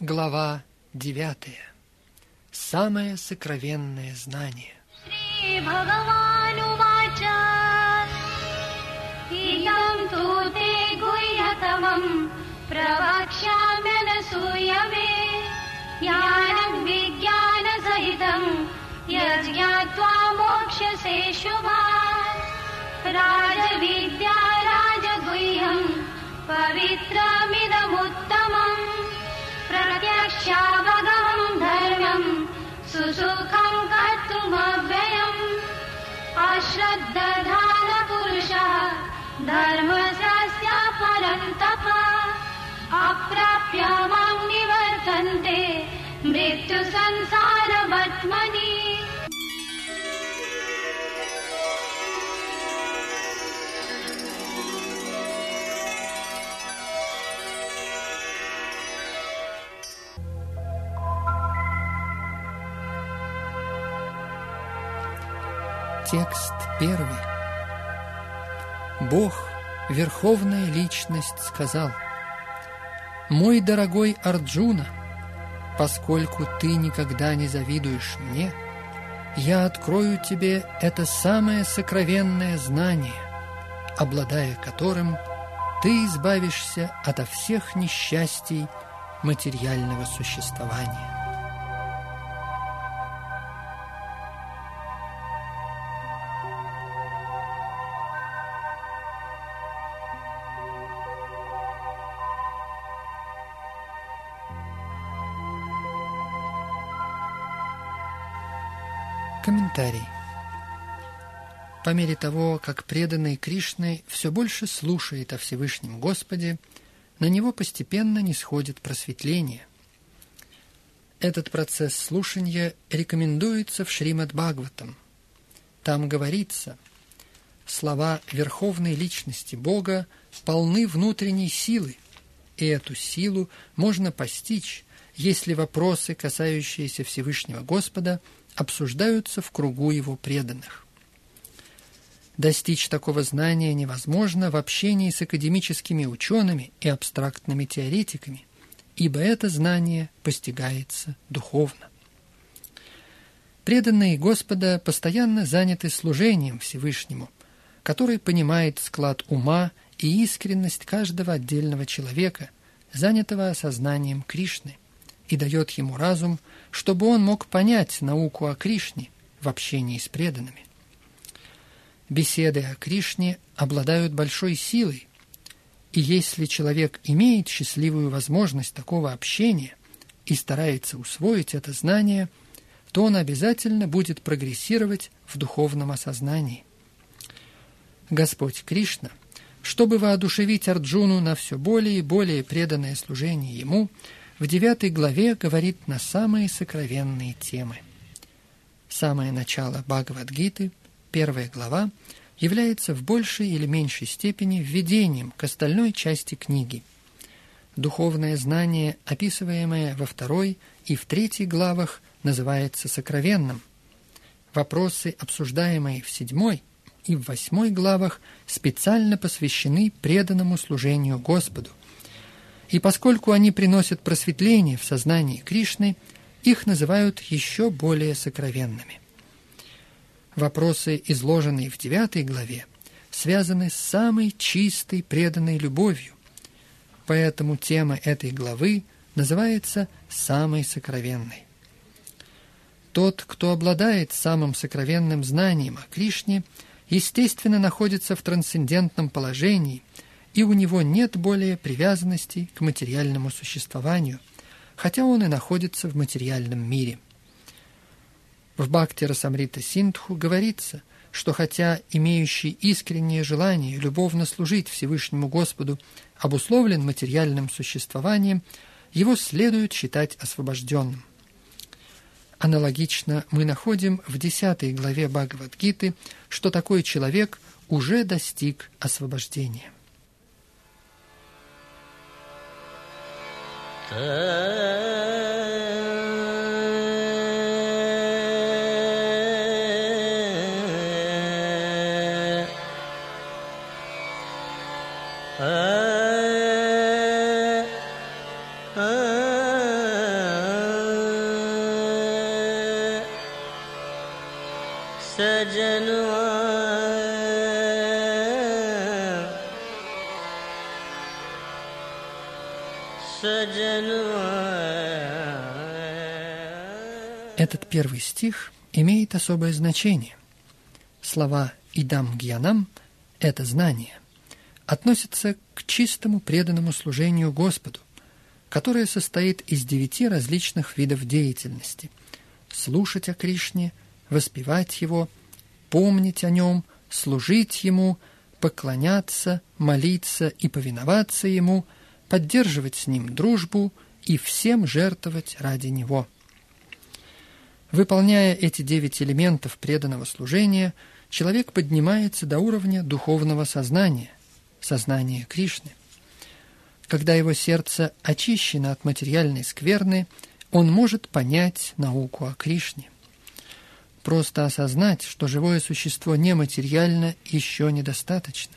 Глава девятая. Самое сокровенное знание. श्रीभगवानुवाच इदं तु ते गुह्यतमम् प्रवक्ष्याम्यनसूयवे ज्ञानं विज्ञानसहितम् यज्ञात्वा मोक्ष्यसे शुभात् राजविद्या राजगुह्यम् पवित्रमिदमुत्तमम् प्रत्यक्षावगमम् धर्मम् सुसुखम् कर्तुमव्ययम्। अश्रद्धधानपुरुषः धर्मस्य परन्तप अप्राप्य माम् निवर्तन्ते मृत्युसंसारवत्मनि Текст первый. Бог, Верховная Личность, сказал, «Мой дорогой Арджуна, поскольку ты никогда не завидуешь мне, я открою тебе это самое сокровенное знание, обладая которым ты избавишься ото всех несчастий материального существования». Комментарий. По мере того, как преданный Кришной все больше слушает о Всевышнем Господе, на него постепенно не сходит просветление. Этот процесс слушания рекомендуется в Шримад Бхагаватам. Там говорится, слова Верховной Личности Бога полны внутренней силы, и эту силу можно постичь, если вопросы, касающиеся Всевышнего Господа, обсуждаются в кругу его преданных. Достичь такого знания невозможно в общении с академическими учеными и абстрактными теоретиками, ибо это знание постигается духовно. Преданные Господа постоянно заняты служением Всевышнему, который понимает склад ума и искренность каждого отдельного человека, занятого осознанием Кришны, и дает ему разум – чтобы он мог понять науку о Кришне в общении с преданными. Беседы о Кришне обладают большой силой, и если человек имеет счастливую возможность такого общения и старается усвоить это знание, то он обязательно будет прогрессировать в духовном осознании. Господь Кришна, чтобы воодушевить Арджуну на все более и более преданное служение Ему – в девятой главе говорит на самые сокровенные темы. Самое начало Бхагавадгиты, первая глава, является в большей или меньшей степени введением к остальной части книги. Духовное знание, описываемое во второй и в третьей главах, называется сокровенным. Вопросы, обсуждаемые в седьмой и в восьмой главах, специально посвящены преданному служению Господу – и поскольку они приносят просветление в сознании Кришны, их называют еще более сокровенными. Вопросы, изложенные в девятой главе, связаны с самой чистой преданной любовью, поэтому тема этой главы называется «самой сокровенной». Тот, кто обладает самым сокровенным знанием о Кришне, естественно находится в трансцендентном положении – и у него нет более привязанности к материальному существованию, хотя он и находится в материальном мире. В Бхакти Расамрита Синдху говорится, что хотя имеющий искреннее желание любовно служить Всевышнему Господу обусловлен материальным существованием, его следует считать освобожденным. Аналогично мы находим в 10 главе Бхагавадгиты, что такой человек уже достиг освобождения. Uh... первый стих имеет особое значение. Слова «идам гьянам» — это знание — относятся к чистому преданному служению Господу, которое состоит из девяти различных видов деятельности — слушать о Кришне, воспевать Его, помнить о Нем, служить Ему, поклоняться, молиться и повиноваться Ему, поддерживать с Ним дружбу и всем жертвовать ради Него. Выполняя эти девять элементов преданного служения, человек поднимается до уровня духовного сознания, сознания Кришны. Когда его сердце очищено от материальной скверны, он может понять науку о Кришне. Просто осознать, что живое существо нематериально, еще недостаточно.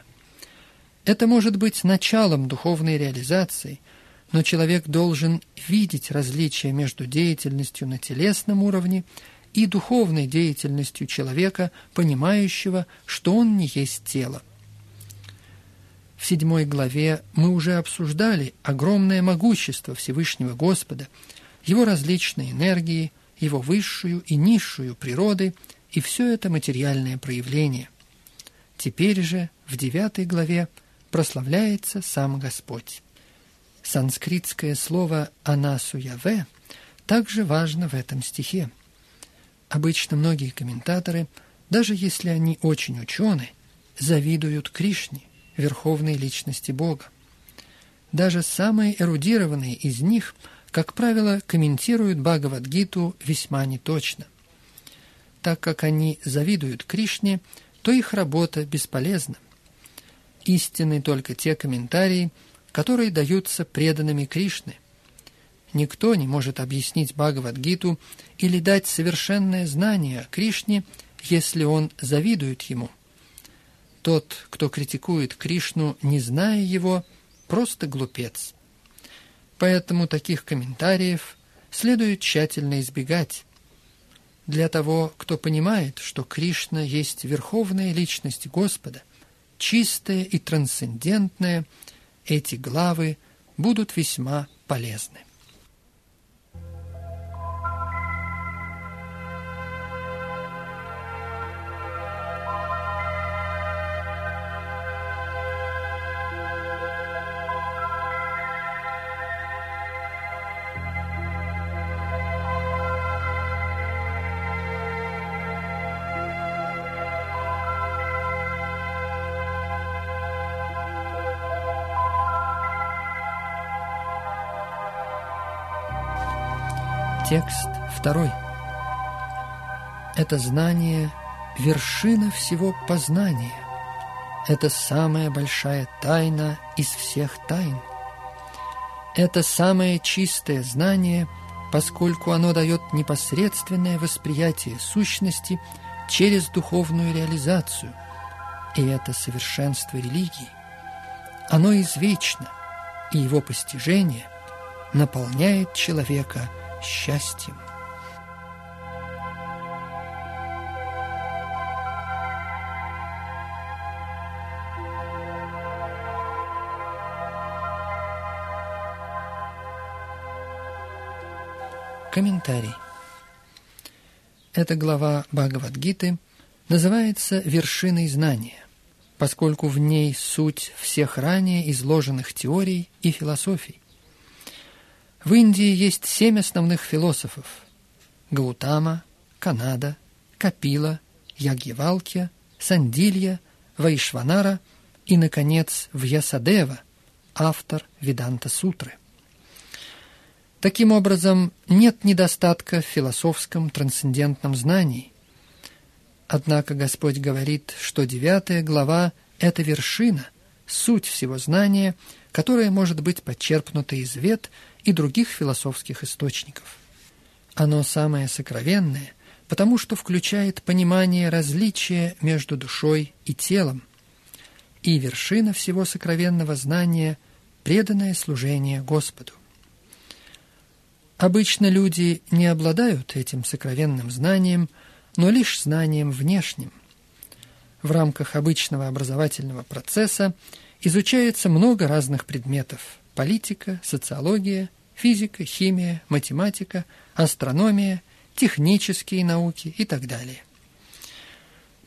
Это может быть началом духовной реализации, но человек должен видеть различия между деятельностью на телесном уровне и духовной деятельностью человека, понимающего, что он не есть тело. В седьмой главе мы уже обсуждали огромное могущество Всевышнего Господа, его различные энергии, его высшую и низшую природы и все это материальное проявление. Теперь же в девятой главе прославляется сам Господь. Санскритское слово «анасуяве» также важно в этом стихе. Обычно многие комментаторы, даже если они очень учены, завидуют Кришне, верховной личности Бога. Даже самые эрудированные из них, как правило, комментируют Бхагавадгиту весьма неточно. Так как они завидуют Кришне, то их работа бесполезна. Истинны только те комментарии, которые даются преданными Кришны. Никто не может объяснить Бхагавадгиту или дать совершенное знание Кришне, если он завидует ему. Тот, кто критикует Кришну, не зная его, просто глупец. Поэтому таких комментариев следует тщательно избегать. Для того, кто понимает, что Кришна есть верховная личность Господа, чистая и трансцендентная, эти главы будут весьма полезны. Текст второй. Это знание – вершина всего познания. Это самая большая тайна из всех тайн. Это самое чистое знание, поскольку оно дает непосредственное восприятие сущности через духовную реализацию. И это совершенство религии. Оно извечно, и его постижение наполняет человека – счастьем. Комментарий. Эта глава Бхагавадгиты называется «Вершиной знания», поскольку в ней суть всех ранее изложенных теорий и философий. В Индии есть семь основных философов – Гаутама, Канада, Капила, Ягьявалкья, Сандилья, Вайшванара и, наконец, Вьясадева, автор Веданта-сутры. Таким образом, нет недостатка в философском трансцендентном знании. Однако Господь говорит, что девятая глава – это вершина, суть всего знания, которое может быть подчерпнуто из вет – и других философских источников. Оно самое сокровенное, потому что включает понимание различия между душой и телом, и вершина всего сокровенного знания – преданное служение Господу. Обычно люди не обладают этим сокровенным знанием, но лишь знанием внешним. В рамках обычного образовательного процесса изучается много разных предметов – политика, социология, физика, химия, математика, астрономия, технические науки и так далее.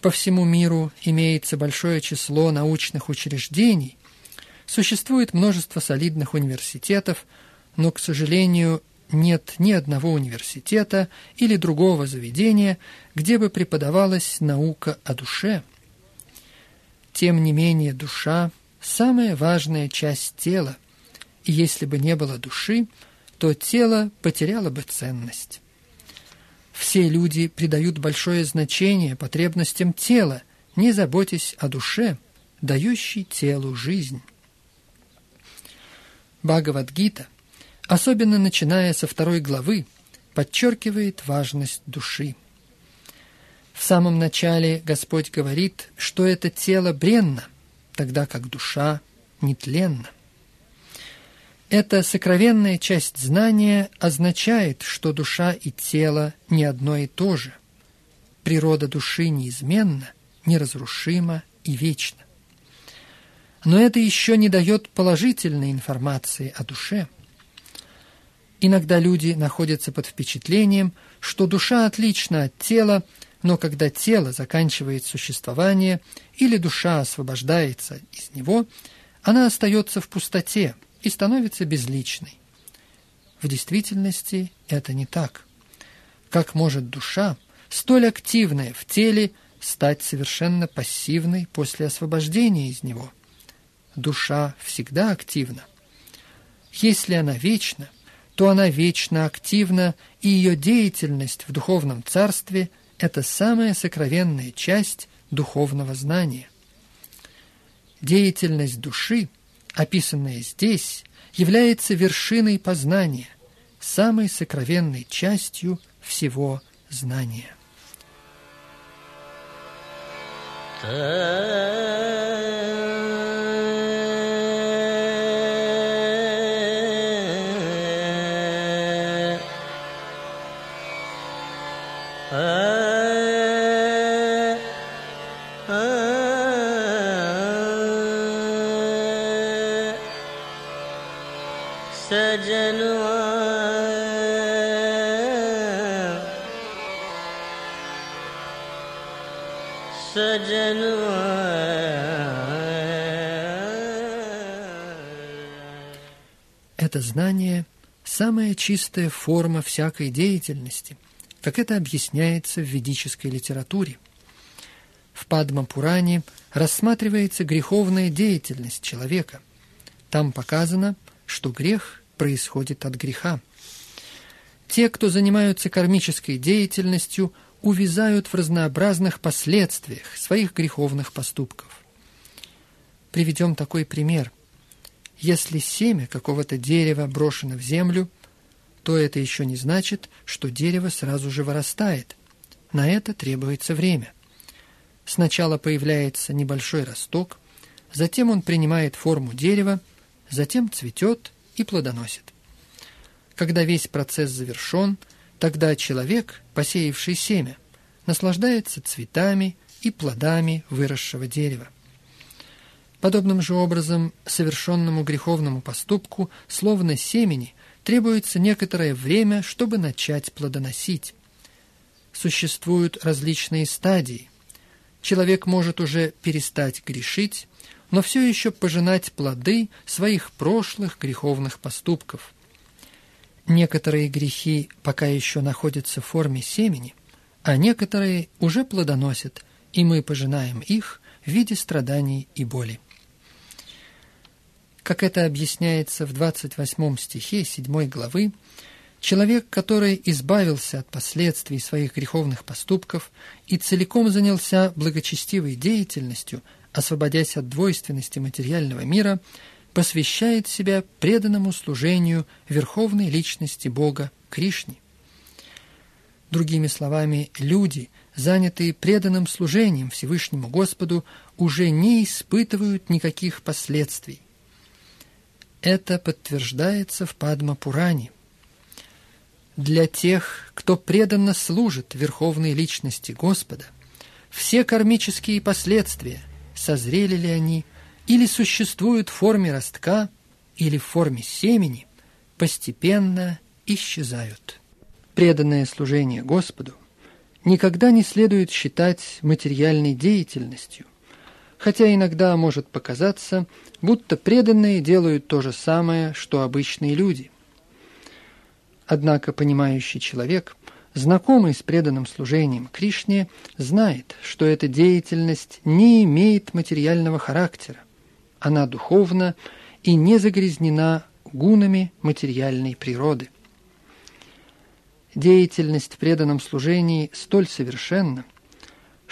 По всему миру имеется большое число научных учреждений, существует множество солидных университетов, но, к сожалению, нет ни одного университета или другого заведения, где бы преподавалась наука о душе. Тем не менее, душа – самая важная часть тела, если бы не было души, то тело потеряло бы ценность. Все люди придают большое значение потребностям тела, не заботясь о душе, дающей телу жизнь. Бхагавадгита, особенно начиная со второй главы, подчеркивает важность души. В самом начале Господь говорит, что это тело бренно, тогда как душа нетленна. Эта сокровенная часть знания означает, что душа и тело не одно и то же. Природа души неизменна, неразрушима и вечна. Но это еще не дает положительной информации о душе. Иногда люди находятся под впечатлением, что душа отлична от тела, но когда тело заканчивает существование или душа освобождается из него, она остается в пустоте – и становится безличной. В действительности это не так. Как может душа, столь активная в теле, стать совершенно пассивной после освобождения из него? Душа всегда активна. Если она вечна, то она вечно активна, и ее деятельность в духовном царстве – это самая сокровенная часть духовного знания. Деятельность души – описанное здесь, является вершиной познания, самой сокровенной частью всего знания. Это знание – самая чистая форма всякой деятельности, как это объясняется в ведической литературе. В Падма-Пуране рассматривается греховная деятельность человека. Там показано, что грех происходит от греха. Те, кто занимаются кармической деятельностью, увязают в разнообразных последствиях своих греховных поступков. Приведем такой пример. Если семя какого-то дерева брошено в землю, то это еще не значит, что дерево сразу же вырастает. На это требуется время. Сначала появляется небольшой росток, затем он принимает форму дерева, затем цветет и плодоносит. Когда весь процесс завершен – Тогда человек, посеявший семя, наслаждается цветами и плодами выросшего дерева. Подобным же образом совершенному греховному поступку, словно семени, требуется некоторое время, чтобы начать плодоносить. Существуют различные стадии. Человек может уже перестать грешить, но все еще пожинать плоды своих прошлых греховных поступков – Некоторые грехи пока еще находятся в форме семени, а некоторые уже плодоносят, и мы пожинаем их в виде страданий и боли. Как это объясняется в 28 стихе 7 главы, человек, который избавился от последствий своих греховных поступков и целиком занялся благочестивой деятельностью, освободясь от двойственности материального мира – посвящает себя преданному служению Верховной Личности Бога Кришне. Другими словами, люди, занятые преданным служением Всевышнему Господу, уже не испытывают никаких последствий. Это подтверждается в Падма-Пуране. Для тех, кто преданно служит Верховной Личности Господа, все кармические последствия, созрели ли они, или существуют в форме ростка, или в форме семени, постепенно исчезают. Преданное служение Господу никогда не следует считать материальной деятельностью, хотя иногда может показаться, будто преданные делают то же самое, что обычные люди. Однако понимающий человек, знакомый с преданным служением Кришне, знает, что эта деятельность не имеет материального характера. Она духовна и не загрязнена гунами материальной природы. Деятельность в преданном служении столь совершенна,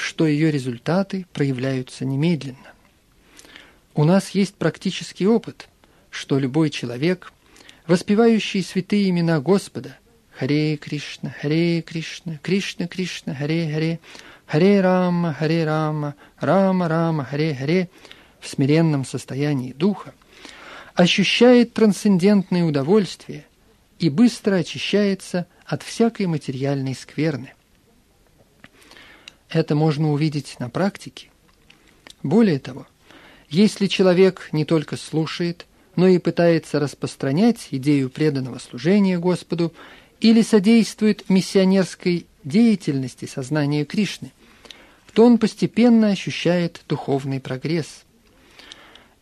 что ее результаты проявляются немедленно. У нас есть практический опыт, что любой человек, воспевающий святые имена Господа, Харе Кришна, Харе Кришна, Кришна Кришна, Харе Харе, Харе Рама, Харе Рама, Рама Рама, Харе Харе, в смиренном состоянии духа, ощущает трансцендентное удовольствие и быстро очищается от всякой материальной скверны. Это можно увидеть на практике. Более того, если человек не только слушает, но и пытается распространять идею преданного служения Господу или содействует миссионерской деятельности сознания Кришны, то он постепенно ощущает духовный прогресс.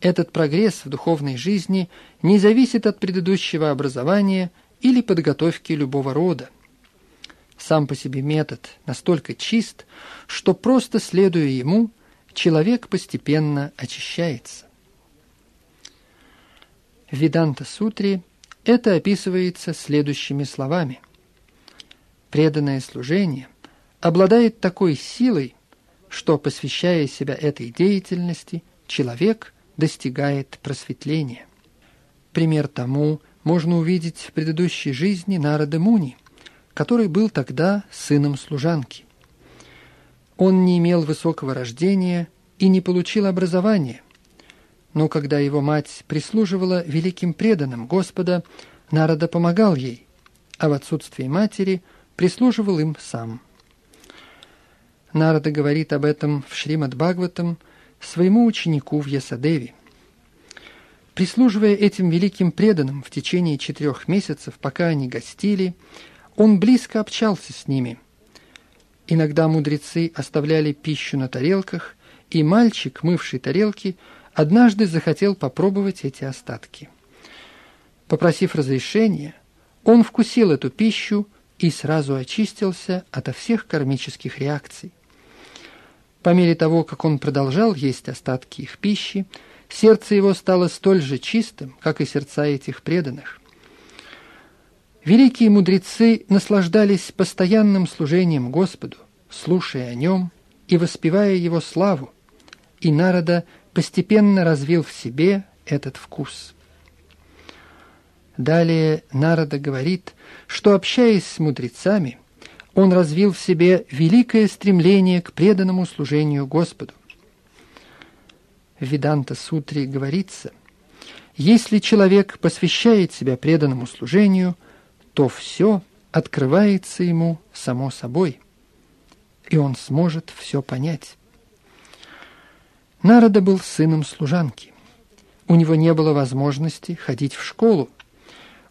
Этот прогресс в духовной жизни не зависит от предыдущего образования или подготовки любого рода. Сам по себе метод настолько чист, что просто следуя ему, человек постепенно очищается. В Веданта-сутре это описывается следующими словами. Преданное служение обладает такой силой, что, посвящая себя этой деятельности, человек достигает просветления. Пример тому можно увидеть в предыдущей жизни Нарада Муни – который был тогда сыном служанки. Он не имел высокого рождения и не получил образования, но когда его мать прислуживала великим преданным Господа, Нарада помогал ей, а в отсутствии матери прислуживал им сам. Нарада говорит об этом в Шримад Бхагаватам своему ученику в Ясадеве. Прислуживая этим великим преданным в течение четырех месяцев, пока они гостили, он близко общался с ними. Иногда мудрецы оставляли пищу на тарелках, и мальчик, мывший тарелки, однажды захотел попробовать эти остатки. Попросив разрешения, он вкусил эту пищу и сразу очистился ото всех кармических реакций. По мере того, как он продолжал есть остатки их пищи, сердце его стало столь же чистым, как и сердца этих преданных. Великие мудрецы наслаждались постоянным служением Господу, слушая о нем и воспевая его славу, и Народа постепенно развил в себе этот вкус. Далее Народа говорит, что, общаясь с мудрецами, он развил в себе великое стремление к преданному служению Господу. В Веданта-сутре говорится, если человек посвящает себя преданному служению – то все открывается ему само собой, и он сможет все понять. Народа был сыном служанки. У него не было возможности ходить в школу.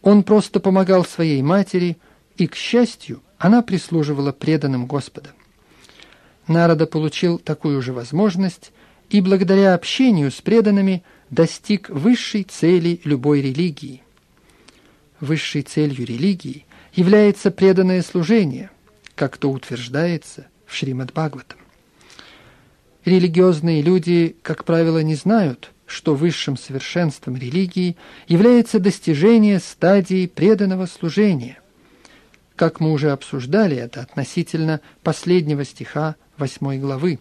Он просто помогал своей матери, и, к счастью, она прислуживала преданным Господа. Народа получил такую же возможность и благодаря общению с преданными достиг высшей цели любой религии высшей целью религии является преданное служение, как то утверждается в Шримад Бхагаватам. Религиозные люди, как правило, не знают, что высшим совершенством религии является достижение стадии преданного служения. Как мы уже обсуждали это относительно последнего стиха 8 главы.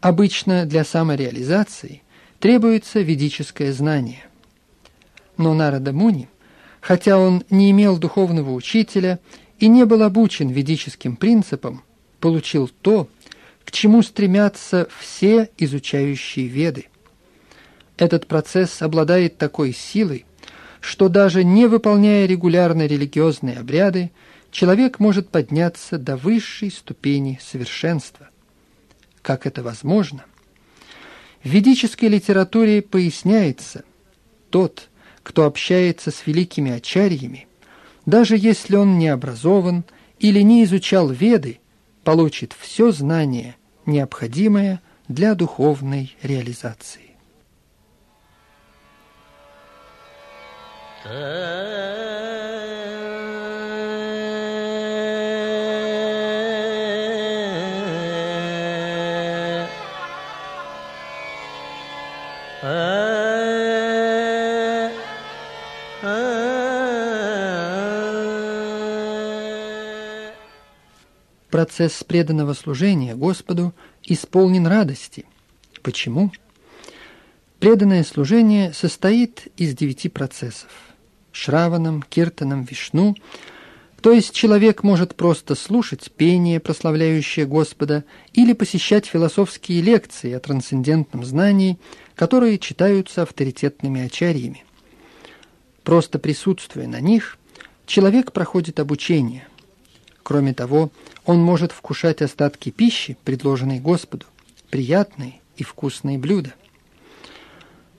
Обычно для самореализации требуется ведическое знание. Но Нарада Муни, хотя он не имел духовного учителя и не был обучен ведическим принципам, получил то, к чему стремятся все изучающие веды. Этот процесс обладает такой силой, что даже не выполняя регулярно религиозные обряды, человек может подняться до высшей ступени совершенства. Как это возможно? В ведической литературе поясняется, тот, кто общается с великими ачарьями, даже если он не образован или не изучал Веды, получит все знание, необходимое для духовной реализации. Процесс преданного служения Господу исполнен радости. Почему? Преданное служение состоит из девяти процессов – шраваном, киртаном, вишну. То есть человек может просто слушать пение, прославляющее Господа, или посещать философские лекции о трансцендентном знании, которые читаются авторитетными ачарьями. Просто присутствуя на них, человек проходит обучение. Кроме того, он может вкушать остатки пищи, предложенной Господу, приятные и вкусные блюда.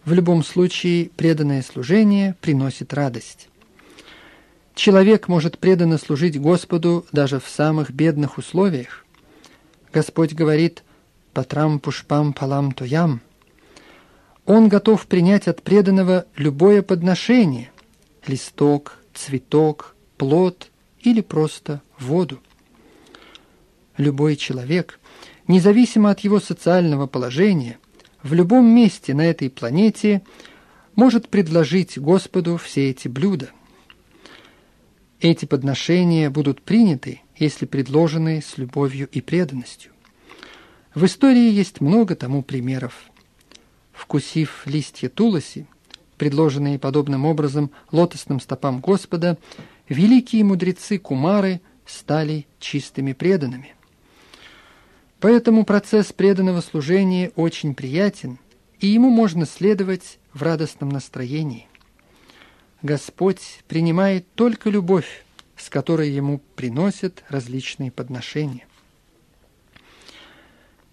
В любом случае, преданное служение приносит радость. Человек может преданно служить Господу даже в самых бедных условиях. Господь говорит «Патрам пушпам палам тоям». Он готов принять от преданного любое подношение – листок, цветок, плод или просто воду. Любой человек, независимо от его социального положения, в любом месте на этой планете может предложить Господу все эти блюда. Эти подношения будут приняты, если предложены с любовью и преданностью. В истории есть много тому примеров. Вкусив листья туласи, предложенные подобным образом лотосным стопам Господа, великие мудрецы Кумары стали чистыми преданными – Поэтому процесс преданного служения очень приятен, и ему можно следовать в радостном настроении. Господь принимает только любовь, с которой ему приносят различные подношения.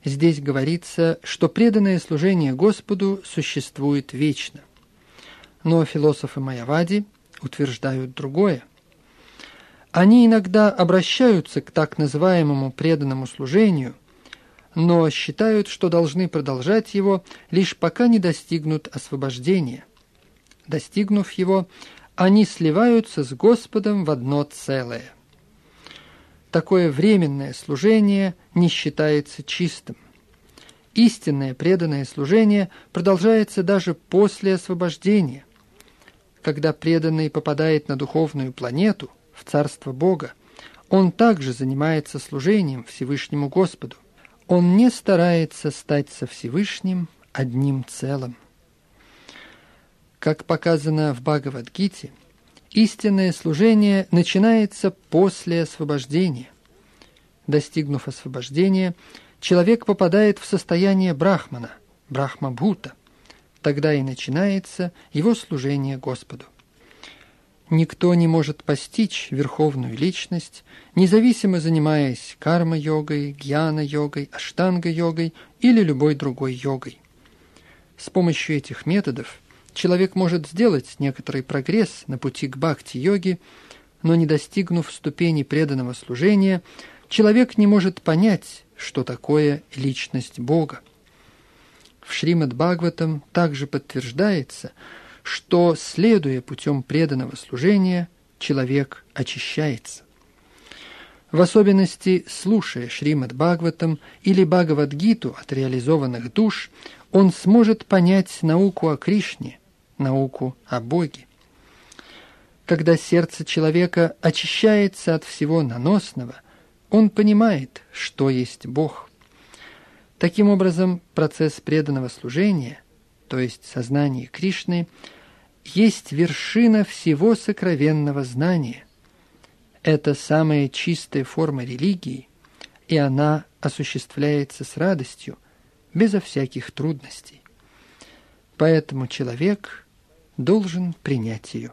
Здесь говорится, что преданное служение Господу существует вечно. Но философы Майявади утверждают другое. Они иногда обращаются к так называемому преданному служению – но считают, что должны продолжать его, лишь пока не достигнут освобождения. Достигнув его, они сливаются с Господом в одно целое. Такое временное служение не считается чистым. Истинное преданное служение продолжается даже после освобождения. Когда преданный попадает на духовную планету, в Царство Бога, он также занимается служением Всевышнему Господу – он не старается стать со Всевышним одним целым. Как показано в Бхагавадгите, истинное служение начинается после освобождения. Достигнув освобождения, человек попадает в состояние брахмана, брахмабhuta. Тогда и начинается его служение Господу. Никто не может постичь верховную личность, независимо занимаясь карма-йогой, гьяна-йогой, аштанга-йогой или любой другой йогой. С помощью этих методов человек может сделать некоторый прогресс на пути к бхакти-йоге, но не достигнув ступени преданного служения, человек не может понять, что такое личность Бога. В Шримад Бхагаватам также подтверждается – что, следуя путем преданного служения, человек очищается. В особенности, слушая Шримад Бхагаватам или Бхагавадгиту от реализованных душ, он сможет понять науку о Кришне, науку о Боге. Когда сердце человека очищается от всего наносного, он понимает, что есть Бог. Таким образом, процесс преданного служения – то есть сознание Кришны, есть вершина всего сокровенного знания. Это самая чистая форма религии, и она осуществляется с радостью, безо всяких трудностей. Поэтому человек должен принять ее.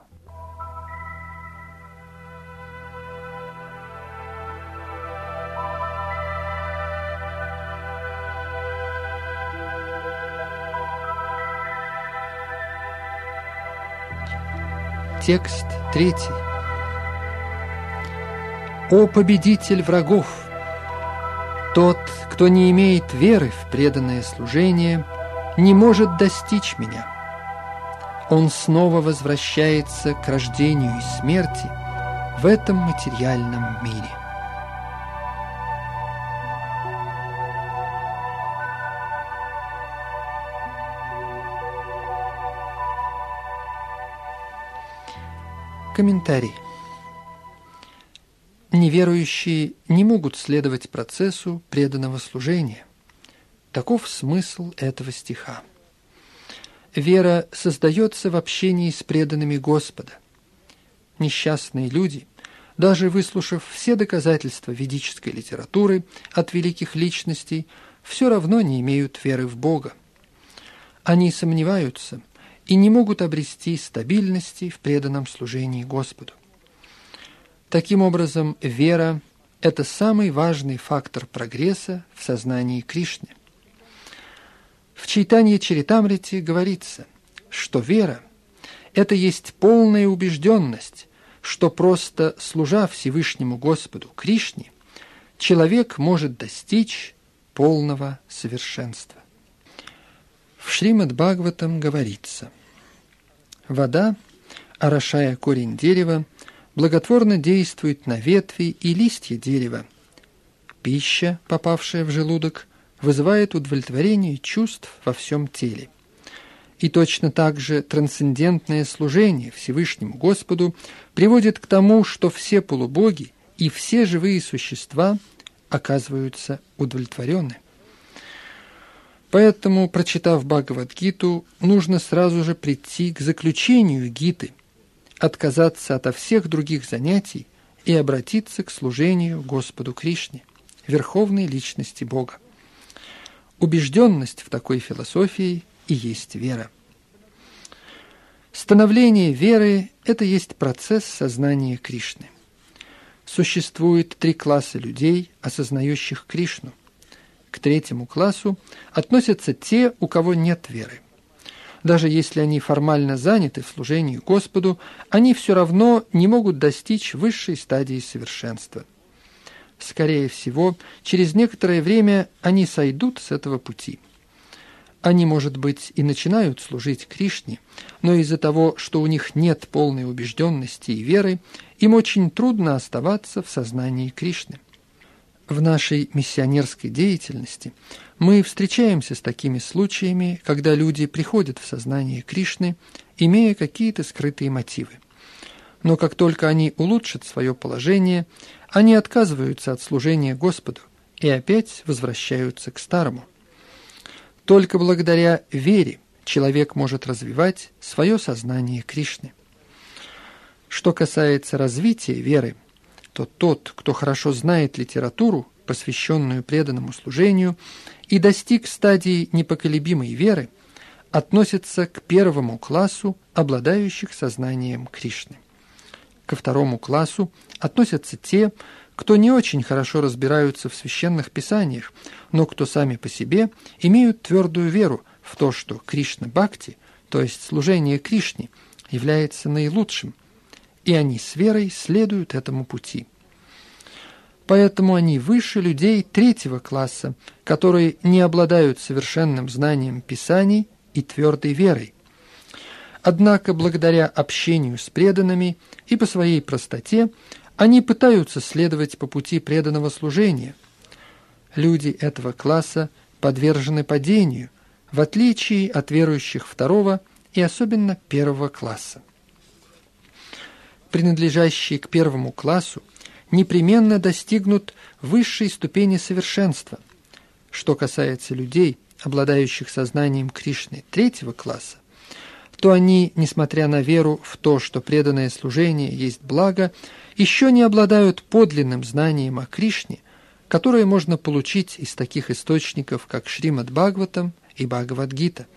Текст третий. «О победитель врагов! Тот, кто не имеет веры в преданное служение, не может достичь меня. Он снова возвращается к рождению и смерти в этом материальном мире». Комментарий. Неверующие не могут следовать процессу преданного служения. Таков смысл этого стиха. Вера создается в общении с преданными Господа. Несчастные люди, даже выслушав все доказательства ведической литературы от великих личностей, все равно не имеют веры в Бога. Они сомневаются – и не могут обрести стабильности в преданном служении Господу. Таким образом, вера – это самый важный фактор прогресса в сознании Кришны. В читании Чаритамрити говорится, что вера – это есть полная убежденность, что просто служа Всевышнему Господу Кришне, человек может достичь полного совершенства. В Шримад Бхагаватам говорится, Вода, орошая корень дерева, благотворно действует на ветви и листья дерева. Пища, попавшая в желудок, вызывает удовлетворение чувств во всем теле. И точно так же трансцендентное служение Всевышнему Господу приводит к тому, что все полубоги и все живые существа оказываются удовлетворены. Поэтому, прочитав Бхагавадгиту, нужно сразу же прийти к заключению Гиты, отказаться ото всех других занятий и обратиться к служению Господу Кришне, верховной личности Бога. Убежденность в такой философии и есть вера. Становление веры – это есть процесс сознания Кришны. Существует три класса людей, осознающих Кришну – к третьему классу относятся те, у кого нет веры. Даже если они формально заняты в служении Господу, они все равно не могут достичь высшей стадии совершенства. Скорее всего, через некоторое время они сойдут с этого пути. Они, может быть, и начинают служить Кришне, но из-за того, что у них нет полной убежденности и веры, им очень трудно оставаться в сознании Кришны. В нашей миссионерской деятельности мы встречаемся с такими случаями, когда люди приходят в сознание Кришны, имея какие-то скрытые мотивы. Но как только они улучшат свое положение, они отказываются от служения Господу и опять возвращаются к старому. Только благодаря вере человек может развивать свое сознание Кришны. Что касается развития веры – то тот, кто хорошо знает литературу, посвященную преданному служению, и достиг стадии непоколебимой веры, относится к первому классу обладающих сознанием Кришны. Ко второму классу относятся те, кто не очень хорошо разбираются в священных писаниях, но кто сами по себе имеют твердую веру в то, что Кришна-бхакти, то есть служение Кришне, является наилучшим – и они с верой следуют этому пути. Поэтому они выше людей третьего класса, которые не обладают совершенным знанием Писаний и твердой верой. Однако, благодаря общению с преданными и по своей простоте, они пытаются следовать по пути преданного служения. Люди этого класса подвержены падению, в отличие от верующих второго и особенно первого класса принадлежащие к первому классу, непременно достигнут высшей ступени совершенства. Что касается людей, обладающих сознанием Кришны третьего класса, то они, несмотря на веру в то, что преданное служение есть благо, еще не обладают подлинным знанием о Кришне, которое можно получить из таких источников, как Шримад Бхагаватам и Бхагавадгита –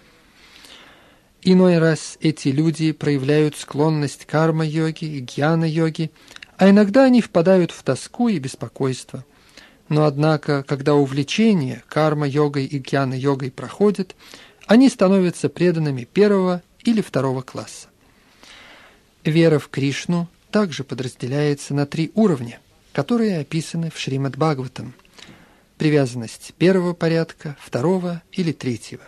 Иной раз эти люди проявляют склонность карма-йоги и гьяна-йоги, а иногда они впадают в тоску и беспокойство. Но однако, когда увлечение карма-йогой и гьяна-йогой проходит, они становятся преданными первого или второго класса. Вера в Кришну также подразделяется на три уровня, которые описаны в Шримад Бхагаватам. Привязанность первого порядка, второго или третьего.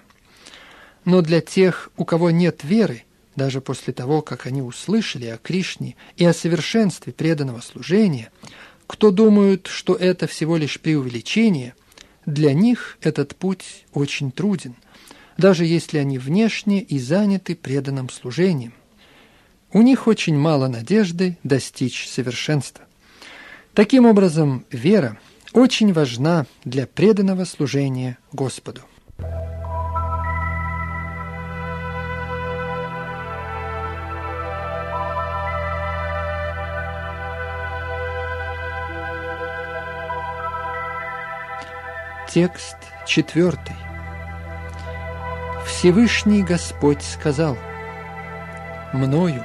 Но для тех, у кого нет веры, даже после того, как они услышали о Кришне и о совершенстве преданного служения, кто думают, что это всего лишь преувеличение, для них этот путь очень труден, даже если они внешне и заняты преданным служением. У них очень мало надежды достичь совершенства. Таким образом, вера очень важна для преданного служения Господу. Текст четвертый. Всевышний Господь сказал, «Мною,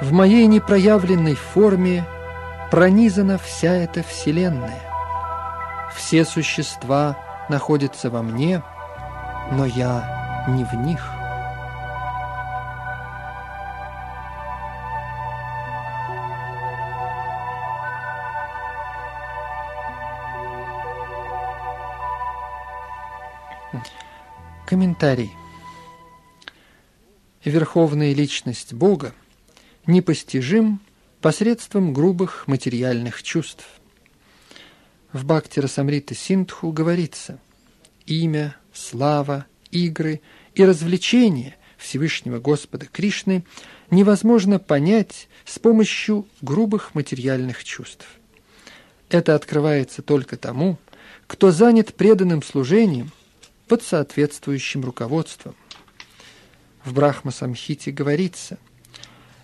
в моей непроявленной форме, пронизана вся эта Вселенная. Все существа находятся во мне, но я не в них». Комментарий. Верховная личность Бога непостижим посредством грубых материальных чувств. В Бхакти Расамрита Синдху говорится «Имя, слава, игры и развлечения Всевышнего Господа Кришны невозможно понять с помощью грубых материальных чувств. Это открывается только тому, кто занят преданным служением – под соответствующим руководством. В Брахма-самхите говорится,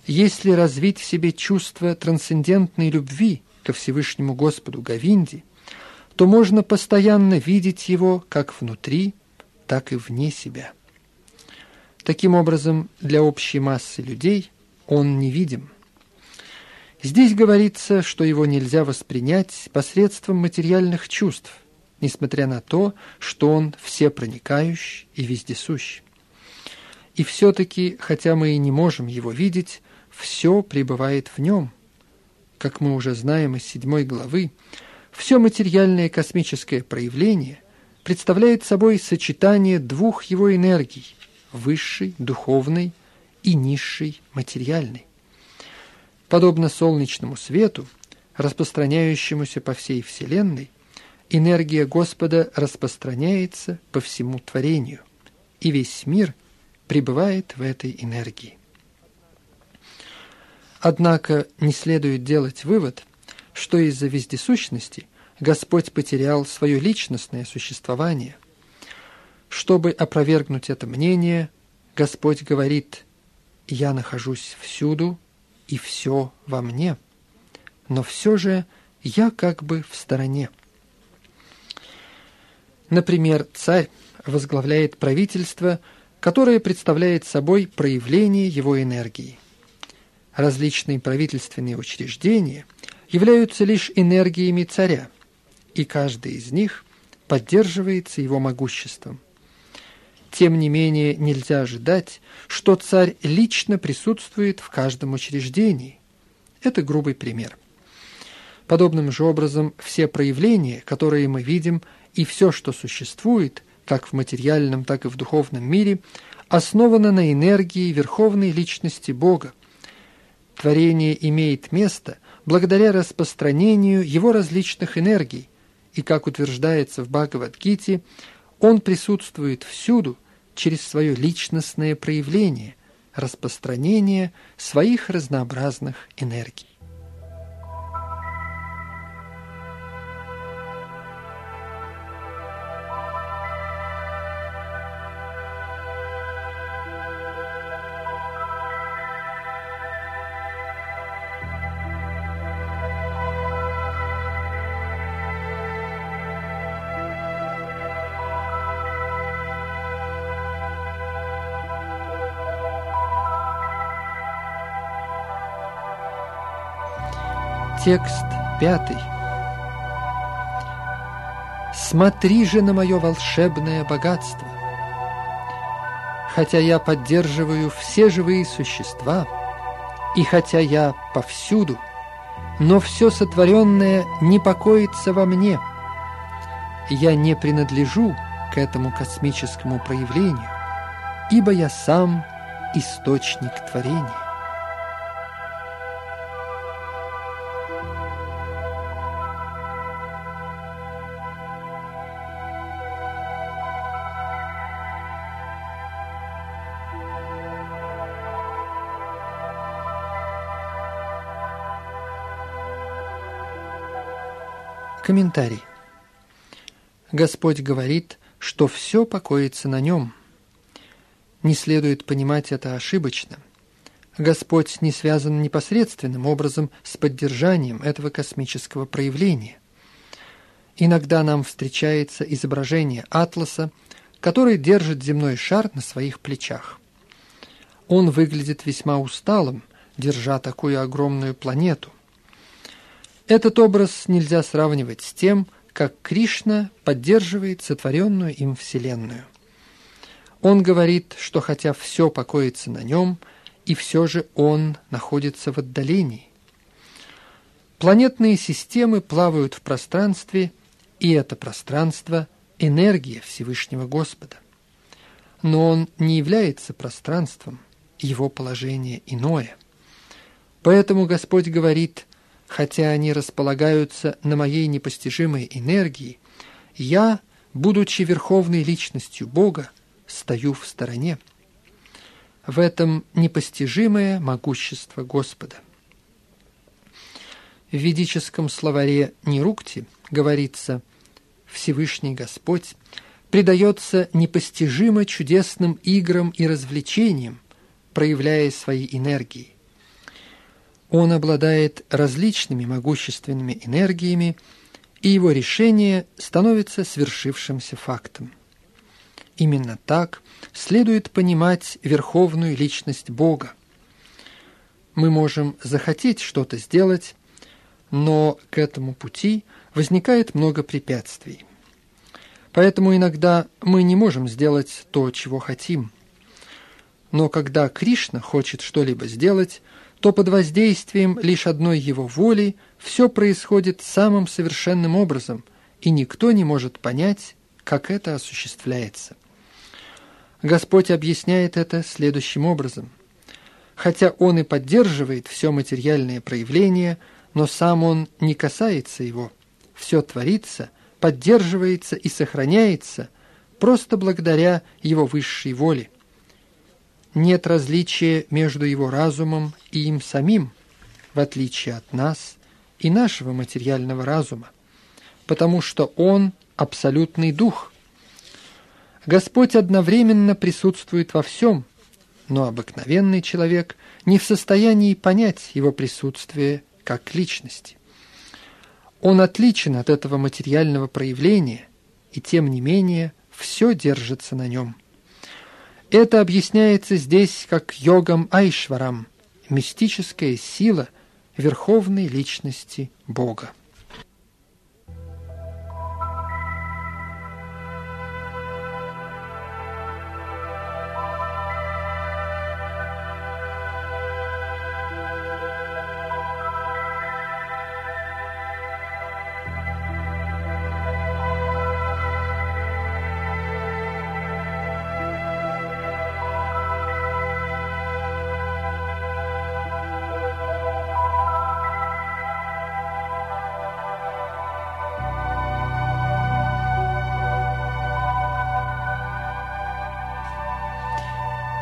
если развить в себе чувство трансцендентной любви ко Всевышнему Господу Гавинди, то можно постоянно видеть его как внутри, так и вне себя. Таким образом, для общей массы людей он невидим. Здесь говорится, что его нельзя воспринять посредством материальных чувств – несмотря на то, что он всепроникающий и вездесущ. И все-таки, хотя мы и не можем его видеть, все пребывает в нем. Как мы уже знаем из седьмой главы, все материальное космическое проявление представляет собой сочетание двух его энергий – высшей, духовной и низшей, материальной. Подобно солнечному свету, распространяющемуся по всей Вселенной – энергия Господа распространяется по всему творению, и весь мир пребывает в этой энергии. Однако не следует делать вывод, что из-за вездесущности Господь потерял свое личностное существование. Чтобы опровергнуть это мнение, Господь говорит «Я нахожусь всюду, и все во мне, но все же я как бы в стороне». Например, царь возглавляет правительство, которое представляет собой проявление его энергии. Различные правительственные учреждения являются лишь энергиями царя, и каждый из них поддерживается его могуществом. Тем не менее, нельзя ожидать, что царь лично присутствует в каждом учреждении. Это грубый пример. Подобным же образом все проявления, которые мы видим – и все, что существует, как в материальном, так и в духовном мире, основано на энергии Верховной Личности Бога. Творение имеет место благодаря распространению его различных энергий, и, как утверждается в Бхагавадгите, он присутствует всюду через свое личностное проявление, распространение своих разнообразных энергий. Текст пятый. Смотри же на мое волшебное богатство. Хотя я поддерживаю все живые существа, И хотя я повсюду, но все сотворенное не покоится во мне. Я не принадлежу к этому космическому проявлению, ибо я сам источник творения. Комментарий. Господь говорит, что все покоится на нем. Не следует понимать это ошибочно. Господь не связан непосредственным образом с поддержанием этого космического проявления. Иногда нам встречается изображение атласа, который держит земной шар на своих плечах. Он выглядит весьма усталым, держа такую огромную планету. Этот образ нельзя сравнивать с тем, как Кришна поддерживает сотворенную им Вселенную. Он говорит, что хотя все покоится на нем, и все же он находится в отдалении. Планетные системы плавают в пространстве, и это пространство – энергия Всевышнего Господа. Но он не является пространством, его положение иное. Поэтому Господь говорит – хотя они располагаются на моей непостижимой энергии, я, будучи верховной личностью Бога, стою в стороне. В этом непостижимое могущество Господа. В ведическом словаре Нерукти говорится «Всевышний Господь предается непостижимо чудесным играм и развлечениям, проявляя свои энергии. Он обладает различными могущественными энергиями, и его решение становится свершившимся фактом. Именно так следует понимать верховную личность Бога. Мы можем захотеть что-то сделать, но к этому пути возникает много препятствий. Поэтому иногда мы не можем сделать то, чего хотим. Но когда Кришна хочет что-либо сделать, то под воздействием лишь одной его воли все происходит самым совершенным образом, и никто не может понять, как это осуществляется. Господь объясняет это следующим образом. Хотя Он и поддерживает все материальное проявление, но сам Он не касается его. Все творится, поддерживается и сохраняется просто благодаря Его высшей воле – нет различия между его разумом и им самим, в отличие от нас и нашего материального разума, потому что он – абсолютный дух. Господь одновременно присутствует во всем, но обыкновенный человек не в состоянии понять его присутствие как личности. Он отличен от этого материального проявления, и тем не менее все держится на нем. Это объясняется здесь как йогам Айшварам, мистическая сила верховной личности Бога.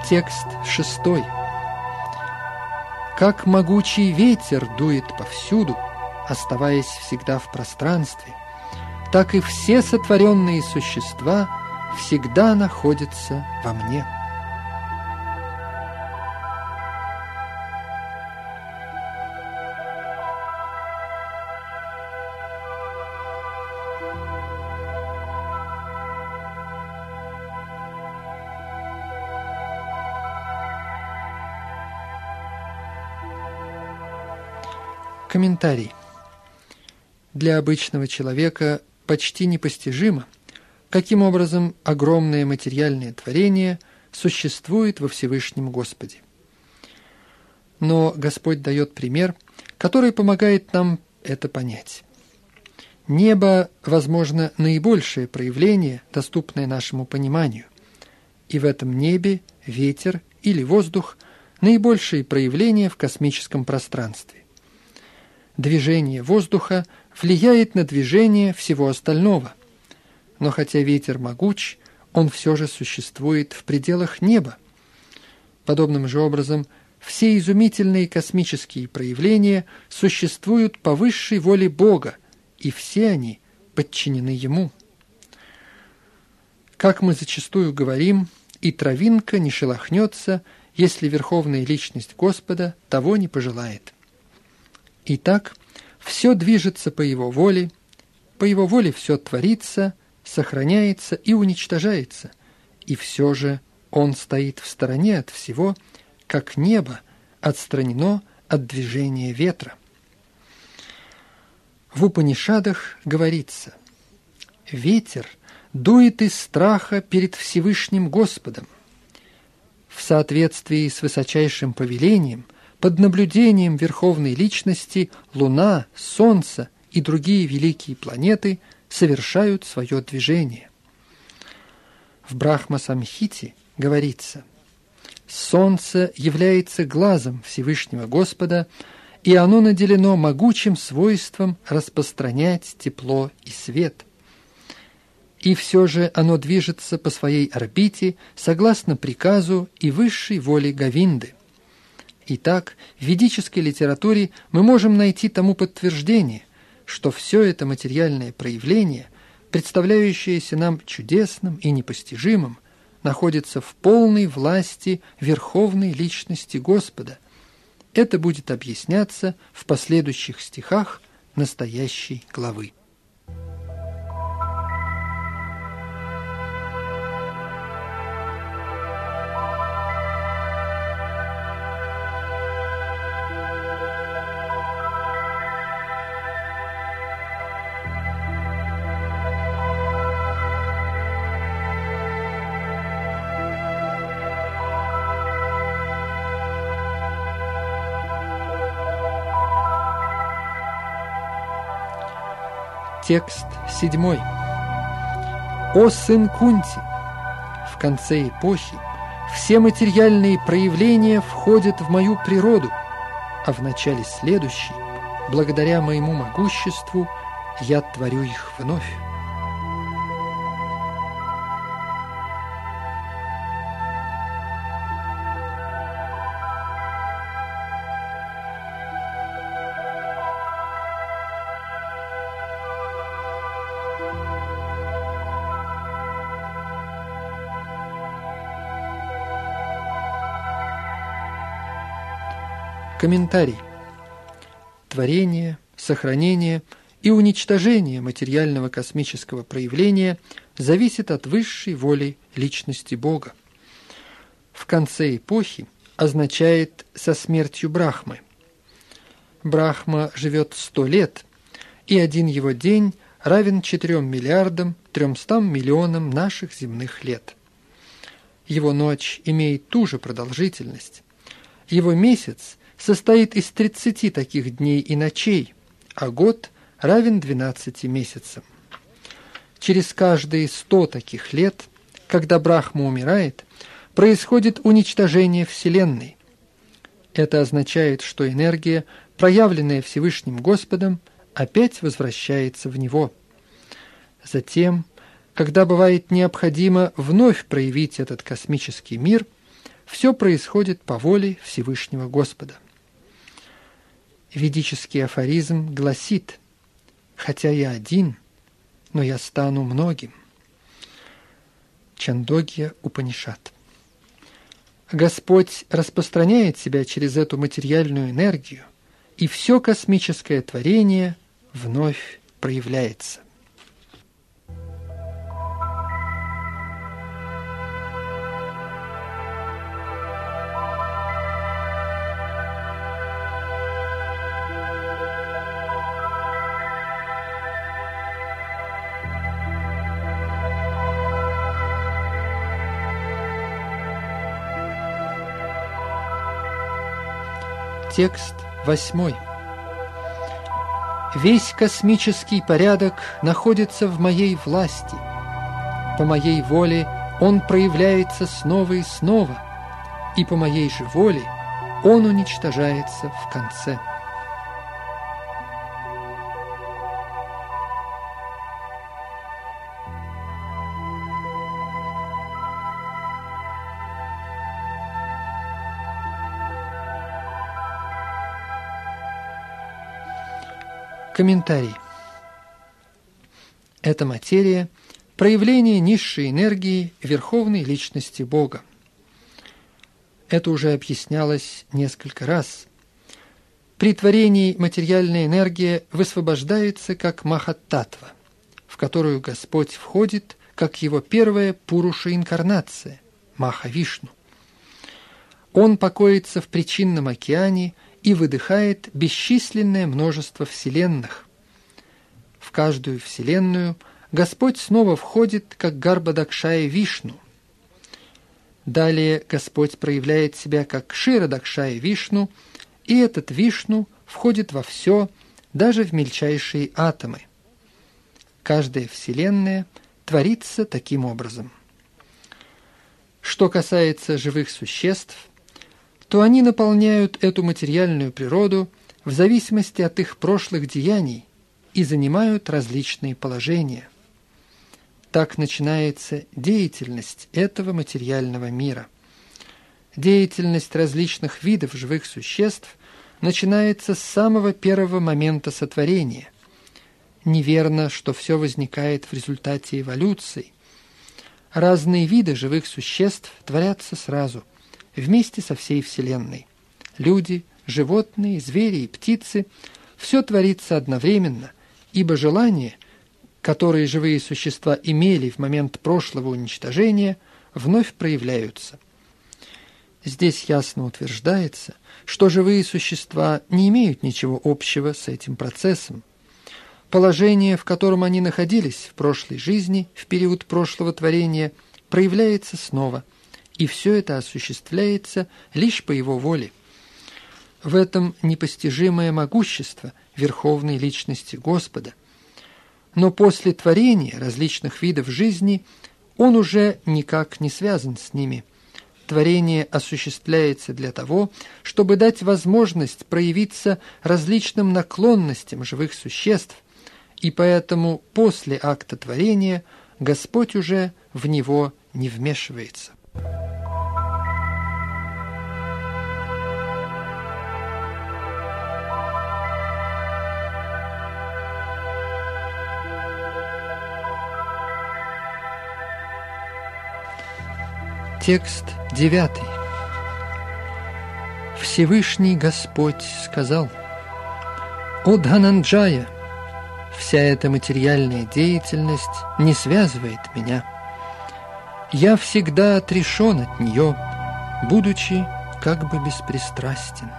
Текст шестой. Как могучий ветер дует повсюду, оставаясь всегда в пространстве, так и все сотворенные существа всегда находятся во мне. Комментарий. Для обычного человека почти непостижимо, каким образом огромное материальное творение существует во Всевышнем Господе. но Господь дает пример, который помогает нам это понять. Небо, возможно, наибольшее проявление, доступное нашему пониманию. И в этом небе ветер или воздух – наибольшие проявления в космическом пространстве. Движение воздуха влияет на движение всего остального. Но хотя ветер могуч, он все же существует в пределах неба. Подобным же образом все изумительные космические проявления существуют по высшей воле Бога, и все они подчинены Ему. Как мы зачастую говорим, и травинка не шелохнется, если верховная личность Господа того не пожелает. Итак, все движется по Его воле, по Его воле все творится, сохраняется и уничтожается, и все же Он стоит в стороне от всего, как небо отстранено от движения ветра. В Упанишадах говорится «Ветер дует из страха перед Всевышним Господом. В соответствии с высочайшим повелением, под наблюдением Верховной Личности, Луна, Солнце и другие великие планеты совершают свое движение. В Брахма-самхите говорится «Солнце является глазом Всевышнего Господа, и оно наделено могучим свойством распространять тепло и свет. И все же оно движется по своей орбите согласно приказу и высшей воле Гавинды. Итак, в ведической литературе мы можем найти тому подтверждение, что все это материальное проявление, представляющееся нам чудесным и непостижимым, находится в полной власти Верховной Личности Господа – это будет объясняться в последующих стихах настоящей главы. Текст седьмой. «О сын Кунти! В конце эпохи все материальные проявления входят в мою природу, а в начале следующей, благодаря моему могуществу, я творю их вновь. Комментарий. Творение, сохранение и уничтожение материального космического проявления зависит от высшей воли личности Бога. В конце эпохи означает со смертью Брахмы. Брахма живет сто лет, и один его день равен 4 миллиардам 300 миллионам наших земных лет. Его ночь имеет ту же продолжительность. Его месяц состоит из 30 таких дней и ночей, а год равен 12 месяцам. Через каждые 100 таких лет, когда Брахма умирает, происходит уничтожение Вселенной. Это означает, что энергия, проявленная Всевышним Господом, опять возвращается в Него. Затем, когда бывает необходимо вновь проявить этот космический мир, все происходит по воле Всевышнего Господа. Ведический афоризм гласит «Хотя я один, но я стану многим». Чандогья Упанишат. Господь распространяет себя через эту материальную энергию, и все космическое творение вновь проявляется. Текст восьмой. Весь космический порядок находится в моей власти. По моей воле он проявляется снова и снова, и по моей же воле он уничтожается в конце. Комментарий. Эта материя – проявление низшей энергии Верховной Личности Бога. Это уже объяснялось несколько раз. При творении материальная энергия высвобождается как махаттатва, в которую Господь входит как его первая пуруша-инкарнация – Маха-Вишну. Он покоится в причинном океане – и выдыхает бесчисленное множество вселенных. В каждую вселенную Господь снова входит, как Гарбадакшая Вишну. Далее Господь проявляет себя как Ширадакшая Вишну, и этот Вишну входит во все, даже в мельчайшие атомы. Каждая вселенная творится таким образом. Что касается живых существ, то они наполняют эту материальную природу в зависимости от их прошлых деяний и занимают различные положения. Так начинается деятельность этого материального мира. Деятельность различных видов живых существ начинается с самого первого момента сотворения. Неверно, что все возникает в результате эволюции. Разные виды живых существ творятся сразу – вместе со всей Вселенной. Люди, животные, звери и птицы – все творится одновременно, ибо желания, которые живые существа имели в момент прошлого уничтожения, вновь проявляются. Здесь ясно утверждается, что живые существа не имеют ничего общего с этим процессом. Положение, в котором они находились в прошлой жизни, в период прошлого творения, проявляется снова – и все это осуществляется лишь по его воле. В этом непостижимое могущество Верховной Личности Господа. Но после творения различных видов жизни он уже никак не связан с ними. Творение осуществляется для того, чтобы дать возможность проявиться различным наклонностям живых существ, и поэтому после акта творения Господь уже в него не вмешивается. Текст девятый. Всевышний Господь сказал, «О Дхананджая, вся эта материальная деятельность не связывает меня» я всегда отрешен от нее, будучи как бы беспристрастен.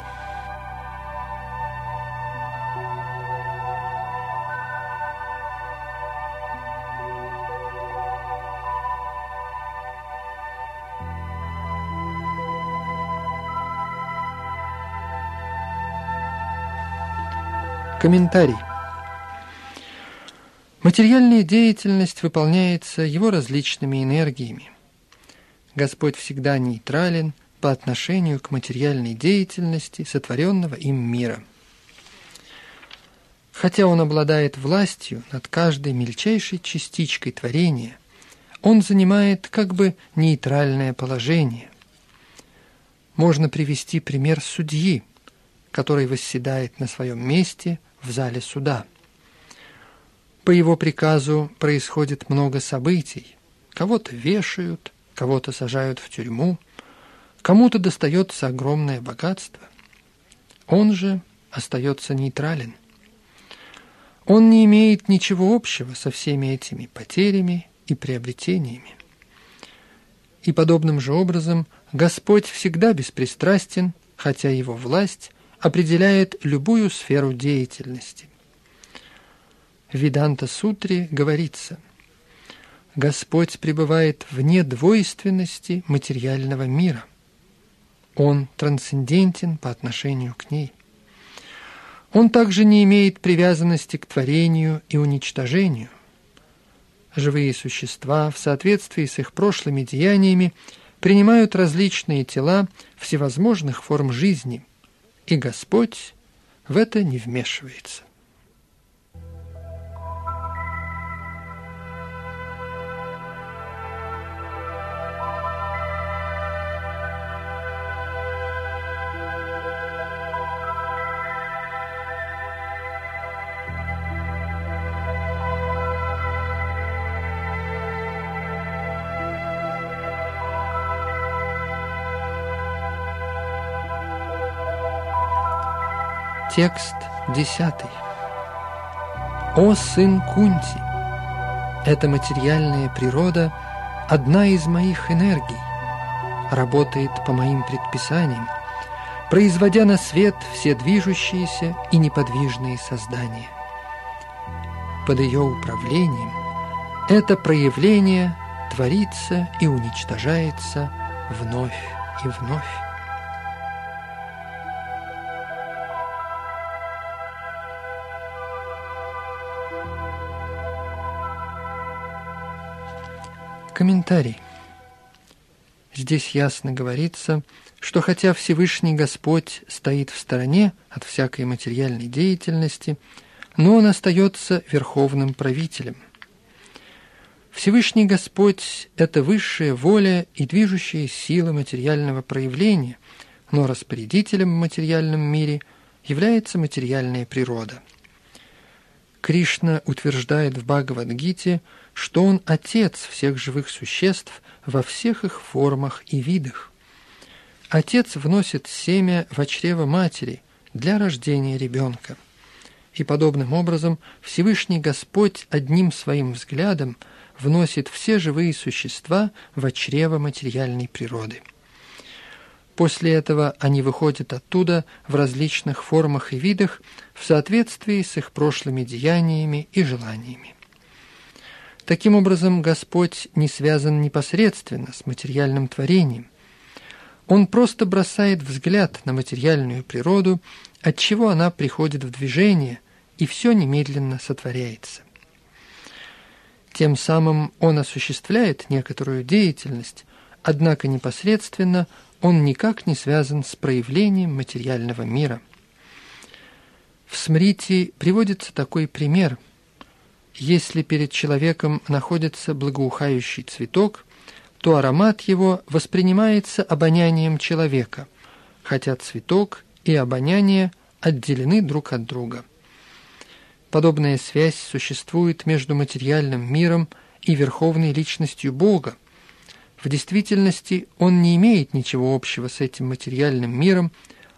Комментарий. Материальная деятельность выполняется его различными энергиями. Господь всегда нейтрален по отношению к материальной деятельности сотворенного им мира. Хотя он обладает властью над каждой мельчайшей частичкой творения, он занимает как бы нейтральное положение. Можно привести пример судьи, который восседает на своем месте в зале суда – по его приказу происходит много событий. Кого-то вешают, кого-то сажают в тюрьму, кому-то достается огромное богатство. Он же остается нейтрален. Он не имеет ничего общего со всеми этими потерями и приобретениями. И подобным же образом Господь всегда беспристрастен, хотя его власть определяет любую сферу деятельности. В Виданта-сутре говорится «Господь пребывает вне двойственности материального мира». Он трансцендентен по отношению к ней. Он также не имеет привязанности к творению и уничтожению. Живые существа в соответствии с их прошлыми деяниями принимают различные тела всевозможных форм жизни, и Господь в это не вмешивается. Текст 10. О сын Кунти! Эта материальная природа – одна из моих энергий, работает по моим предписаниям, производя на свет все движущиеся и неподвижные создания. Под ее управлением это проявление творится и уничтожается вновь и вновь. Комментарий. Здесь ясно говорится, что хотя Всевышний Господь стоит в стороне от всякой материальной деятельности, но Он остается верховным правителем. Всевышний Господь – это высшая воля и движущая сила материального проявления, но распорядителем в материальном мире является материальная природа. Кришна утверждает в Бхагавадгите – что он отец всех живых существ во всех их формах и видах. Отец вносит семя в чрево матери для рождения ребенка. И подобным образом Всевышний Господь одним своим взглядом вносит все живые существа в чрево материальной природы. После этого они выходят оттуда в различных формах и видах в соответствии с их прошлыми деяниями и желаниями. Таким образом, Господь не связан непосредственно с материальным творением. Он просто бросает взгляд на материальную природу, от чего она приходит в движение, и все немедленно сотворяется. Тем самым он осуществляет некоторую деятельность, однако непосредственно он никак не связан с проявлением материального мира. В Смрити приводится такой пример – если перед человеком находится благоухающий цветок, то аромат его воспринимается обонянием человека, хотя цветок и обоняние отделены друг от друга. Подобная связь существует между материальным миром и верховной личностью Бога. В действительности он не имеет ничего общего с этим материальным миром,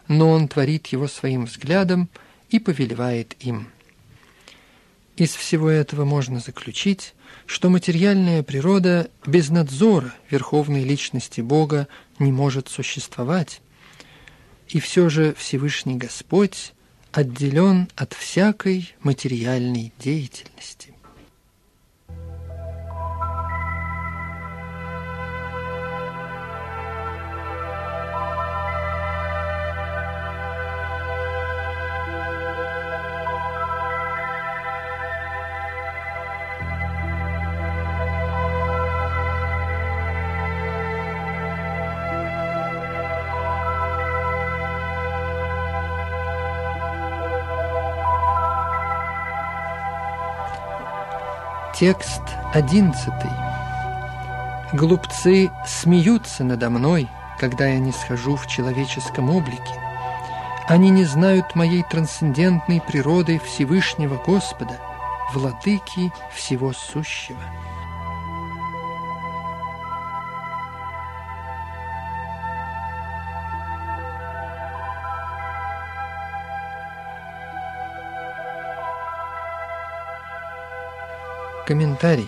но он творит его своим взглядом и повелевает им. Из всего этого можно заключить, что материальная природа без надзора верховной личности Бога не может существовать, и все же Всевышний Господь отделен от всякой материальной деятельности. Текст одиннадцатый. Глупцы смеются надо мной, когда я не схожу в человеческом облике. Они не знают моей трансцендентной природы Всевышнего Господа, владыки всего сущего. Комментарий.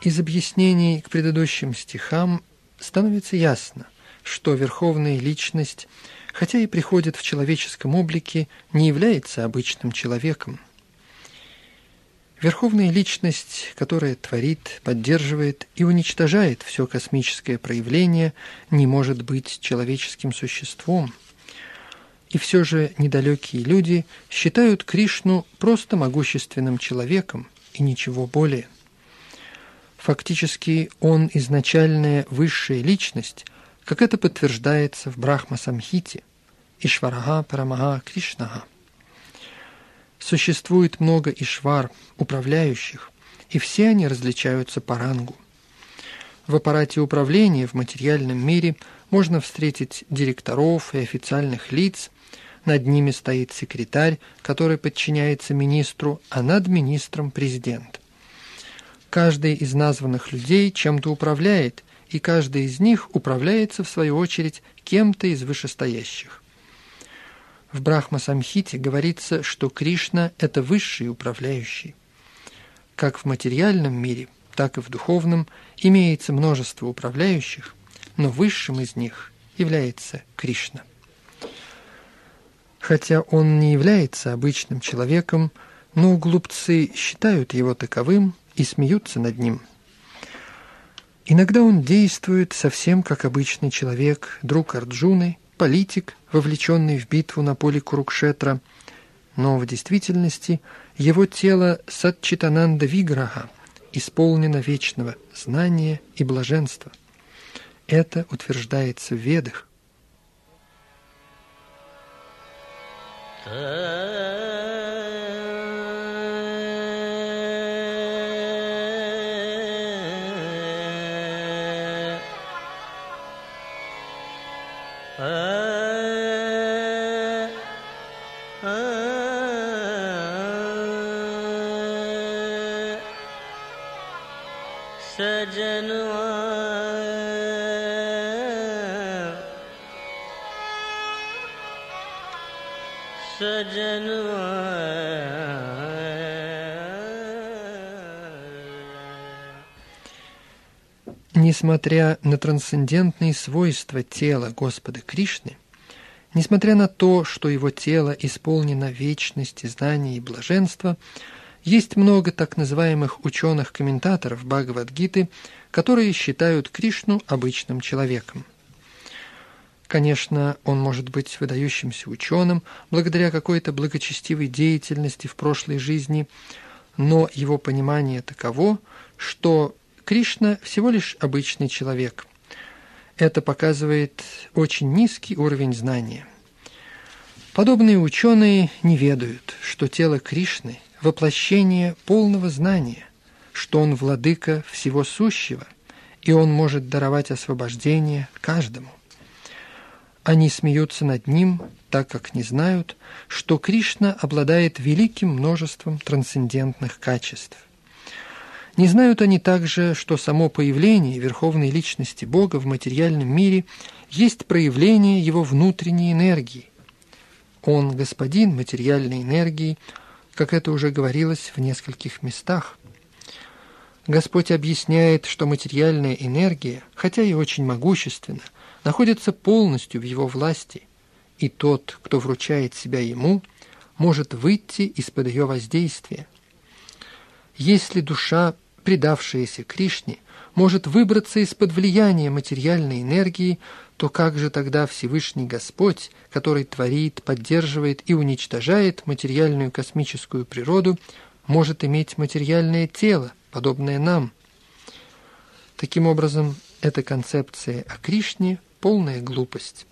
Из объяснений к предыдущим стихам становится ясно, что Верховная Личность, хотя и приходит в человеческом облике, не является обычным человеком. Верховная личность, которая творит, поддерживает и уничтожает все космическое проявление, не может быть человеческим существом. И все же недалекие люди считают Кришну просто могущественным человеком и ничего более. Фактически он изначальная высшая личность, как это подтверждается в Брахма-самхите Ишварага Парамага Кришнага. Существует много ишвар, управляющих, и все они различаются по рангу. В аппарате управления в материальном мире можно встретить директоров и официальных лиц, над ними стоит секретарь, который подчиняется министру, а над министром президент. Каждый из названных людей чем-то управляет, и каждый из них управляется, в свою очередь, кем-то из вышестоящих. В Брахма-самхите говорится, что Кришна – это высший управляющий. Как в материальном мире, так и в духовном имеется множество управляющих, но высшим из них является Кришна. Хотя он не является обычным человеком, но глупцы считают его таковым и смеются над ним. Иногда он действует совсем как обычный человек, друг Арджуны, политик, вовлеченный в битву на поле Курукшетра, но в действительности его тело Сатчитананда Виграха исполнено вечного знания и блаженства. Это утверждается в Ведах. ह सजनु Несмотря на трансцендентные свойства тела Господа Кришны, несмотря на то, что его тело исполнено вечности, знания и блаженства, есть много так называемых ученых-комментаторов Бхагавадгиты, которые считают Кришну обычным человеком. Конечно, он может быть выдающимся ученым благодаря какой-то благочестивой деятельности в прошлой жизни, но его понимание таково, что Кришна всего лишь обычный человек. Это показывает очень низкий уровень знания. Подобные ученые не ведают, что тело Кришны – воплощение полного знания, что он владыка всего сущего, и он может даровать освобождение каждому. Они смеются над ним, так как не знают, что Кришна обладает великим множеством трансцендентных качеств. Не знают они также, что само появление верховной личности Бога в материальном мире есть проявление его внутренней энергии. Он господин материальной энергии, как это уже говорилось в нескольких местах. Господь объясняет, что материальная энергия, хотя и очень могущественна, находится полностью в его власти, и тот, кто вручает себя ему, может выйти из-под ее воздействия. Если душа, предавшаяся Кришне, может выбраться из-под влияния материальной энергии, то как же тогда Всевышний Господь, который творит, поддерживает и уничтожает материальную космическую природу, может иметь материальное тело, подобное нам? Таким образом, эта концепция о Кришне – полная глупость.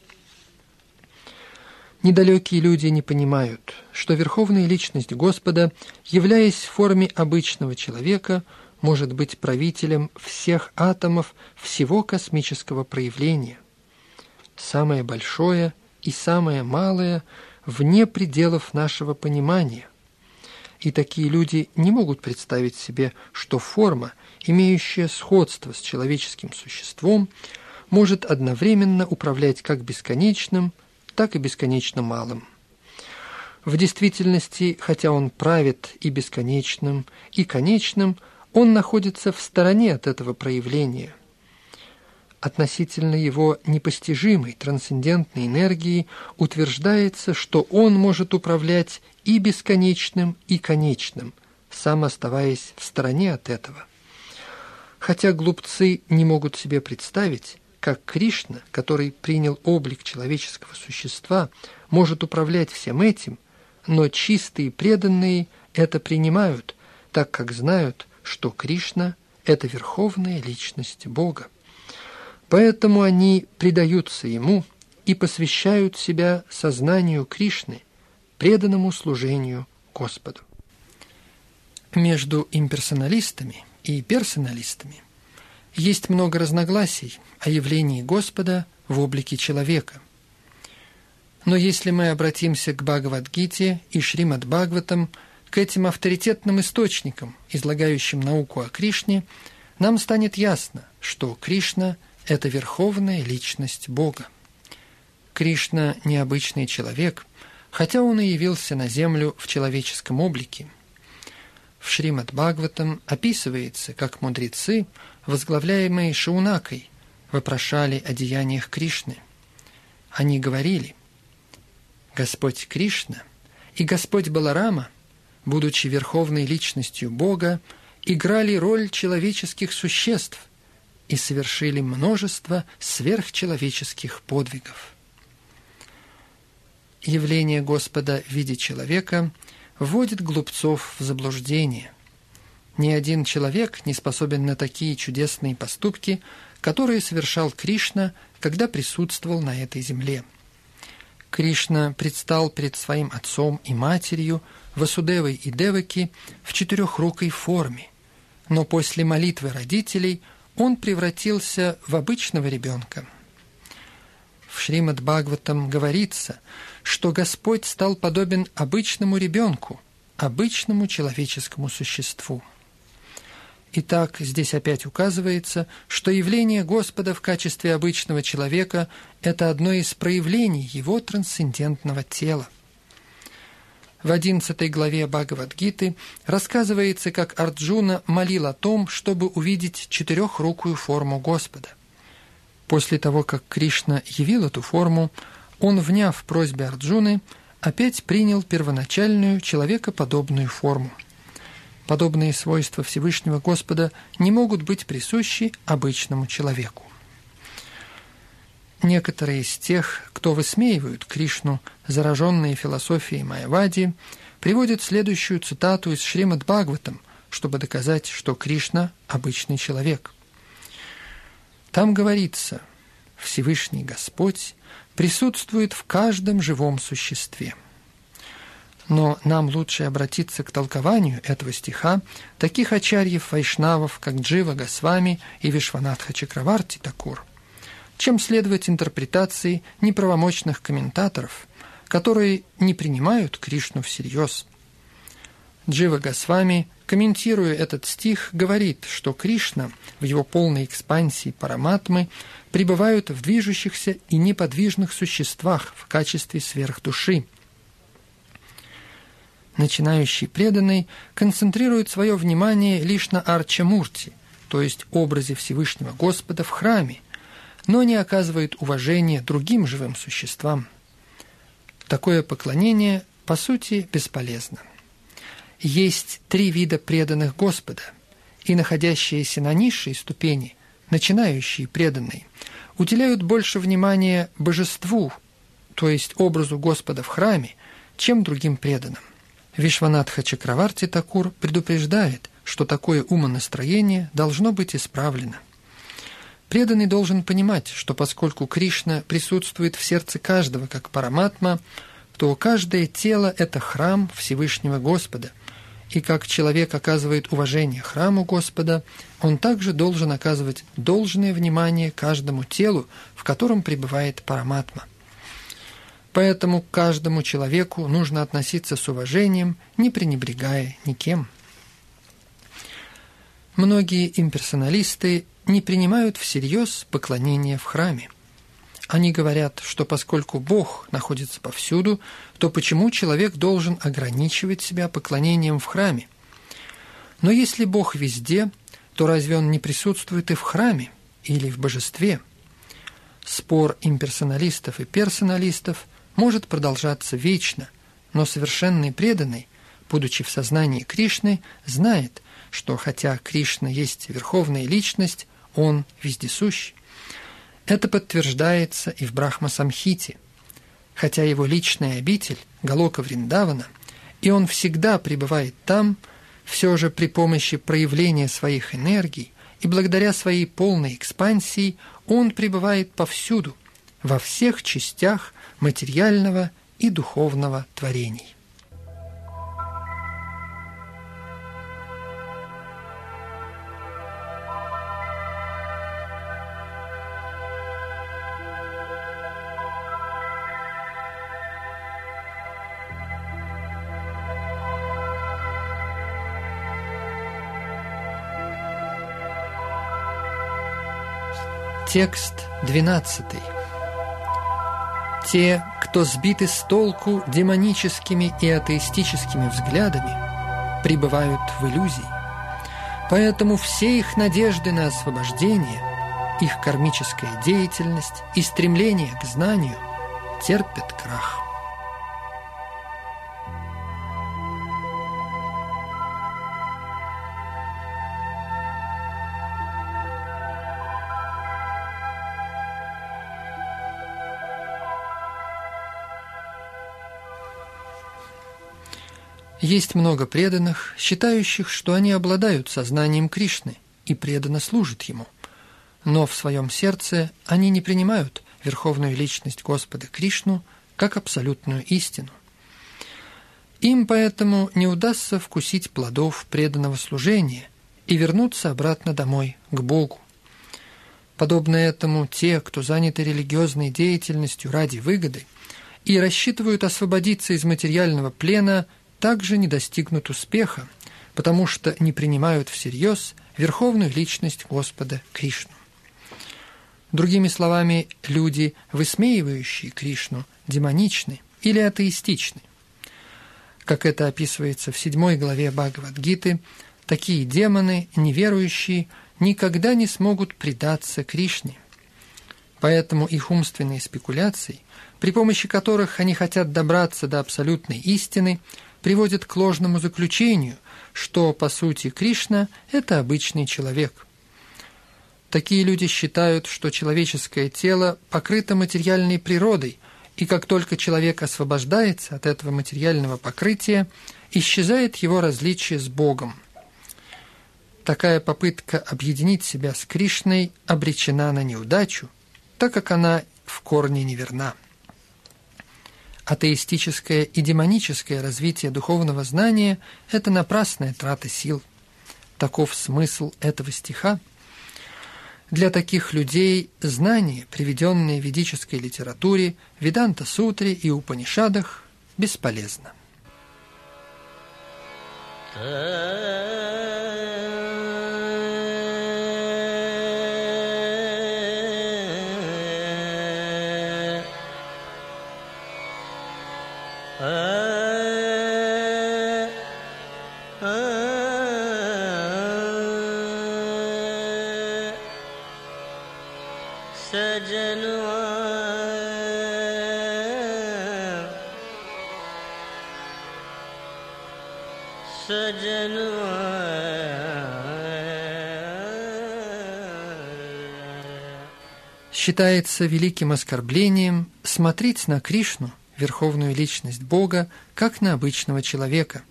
Недалекие люди не понимают, что верховная личность Господа, являясь в форме обычного человека, может быть правителем всех атомов всего космического проявления. Самое большое и самое малое вне пределов нашего понимания. И такие люди не могут представить себе, что форма, имеющая сходство с человеческим существом, может одновременно управлять как бесконечным – так и бесконечно малым. В действительности, хотя он правит и бесконечным, и конечным, он находится в стороне от этого проявления. Относительно его непостижимой трансцендентной энергии утверждается, что он может управлять и бесконечным, и конечным, сам оставаясь в стороне от этого. Хотя глупцы не могут себе представить, как Кришна, который принял облик человеческого существа, может управлять всем этим, но чистые преданные это принимают, так как знают, что Кришна – это верховная личность Бога. Поэтому они предаются Ему и посвящают себя сознанию Кришны, преданному служению Господу. Между имперсоналистами и персоналистами есть много разногласий о явлении Господа в облике человека. Но если мы обратимся к Бхагавадгите и Шримад Бхагаватам, к этим авторитетным источникам, излагающим науку о Кришне, нам станет ясно, что Кришна – это верховная личность Бога. Кришна – необычный человек, хотя он и явился на землю в человеческом облике. В Шримад Бхагаватам описывается, как мудрецы, возглавляемые Шаунакой, вопрошали о деяниях Кришны. Они говорили, Господь Кришна и Господь Баларама, будучи верховной личностью Бога, играли роль человеческих существ и совершили множество сверхчеловеческих подвигов. Явление Господа в виде человека вводит глупцов в заблуждение. Ни один человек не способен на такие чудесные поступки, которые совершал Кришна, когда присутствовал на этой земле. Кришна предстал перед своим отцом и матерью, Васудевой и Деваки, в четырехрукой форме, но после молитвы родителей он превратился в обычного ребенка. В Шримад Бхагаватам говорится, что Господь стал подобен обычному ребенку, обычному человеческому существу. Итак, здесь опять указывается, что явление Господа в качестве обычного человека – это одно из проявлений его трансцендентного тела. В одиннадцатой главе Бхагавадгиты рассказывается, как Арджуна молил о том, чтобы увидеть четырехрукую форму Господа. После того, как Кришна явил эту форму, он, вняв просьбе Арджуны, опять принял первоначальную человекоподобную форму – Подобные свойства Всевышнего Господа не могут быть присущи обычному человеку. Некоторые из тех, кто высмеивают Кришну, зараженные философией Майявади, приводят следующую цитату из Шримад Бхагаватам, чтобы доказать, что Кришна – обычный человек. Там говорится, Всевышний Господь присутствует в каждом живом существе – но нам лучше обратиться к толкованию этого стиха таких ачарьев вайшнавов, как Джива Госвами и Вишванатха Чакраварти Такур, чем следовать интерпретации неправомочных комментаторов, которые не принимают Кришну всерьез. Джива Госвами, комментируя этот стих, говорит, что Кришна в его полной экспансии параматмы пребывают в движущихся и неподвижных существах в качестве сверхдуши – Начинающий преданный концентрирует свое внимание лишь на Арчамурти, то есть образе Всевышнего Господа в храме, но не оказывает уважения другим живым существам. Такое поклонение, по сути, бесполезно. Есть три вида преданных Господа, и находящиеся на низшей ступени, начинающие преданные, уделяют больше внимания божеству, то есть образу Господа в храме, чем другим преданным. Вишванатха Чакраварти Такур предупреждает, что такое умонастроение должно быть исправлено. Преданный должен понимать, что поскольку Кришна присутствует в сердце каждого как параматма, то каждое тело – это храм Всевышнего Господа, и как человек оказывает уважение храму Господа, он также должен оказывать должное внимание каждому телу, в котором пребывает параматма – Поэтому к каждому человеку нужно относиться с уважением, не пренебрегая никем. Многие имперсоналисты не принимают всерьез поклонение в храме. Они говорят, что поскольку Бог находится повсюду, то почему человек должен ограничивать себя поклонением в храме? Но если Бог везде, то разве Он не присутствует и в храме или в божестве? Спор имперсоналистов и персоналистов – может продолжаться вечно, но совершенный преданный будучи в сознании Кришны, знает, что хотя Кришна есть верховная личность, он вездесущ. Это подтверждается и в Брахма-самхите. Хотя его личная обитель – Галока Вриндавана, и он всегда пребывает там, все же при помощи проявления своих энергий и благодаря своей полной экспансии он пребывает повсюду, во всех частях материального и духовного творений. Текст 12. Те, кто сбиты с толку демоническими и атеистическими взглядами, пребывают в иллюзии. Поэтому все их надежды на освобождение, их кармическая деятельность и стремление к знанию терпят крах. Есть много преданных, считающих, что они обладают сознанием Кришны и преданно служат Ему. Но в своем сердце они не принимают Верховную Личность Господа Кришну как абсолютную истину. Им поэтому не удастся вкусить плодов преданного служения и вернуться обратно домой, к Богу. Подобно этому те, кто заняты религиозной деятельностью ради выгоды и рассчитывают освободиться из материального плена – также не достигнут успеха, потому что не принимают всерьез верховную личность Господа Кришну. Другими словами, люди, высмеивающие Кришну, демоничны или атеистичны. Как это описывается в седьмой главе Бхагавадгиты, такие демоны, неверующие, никогда не смогут предаться Кришне. Поэтому их умственные спекуляции, при помощи которых они хотят добраться до абсолютной истины – приводит к ложному заключению, что, по сути, Кришна – это обычный человек. Такие люди считают, что человеческое тело покрыто материальной природой, и как только человек освобождается от этого материального покрытия, исчезает его различие с Богом. Такая попытка объединить себя с Кришной обречена на неудачу, так как она в корне неверна атеистическое и демоническое развитие духовного знания – это напрасная трата сил. Таков смысл этого стиха. Для таких людей знания, приведенные в ведической литературе, Веданта-сутре и Упанишадах, бесполезно. Считается великим оскорблением смотреть на Кришну, верховную личность Бога, как на обычного человека.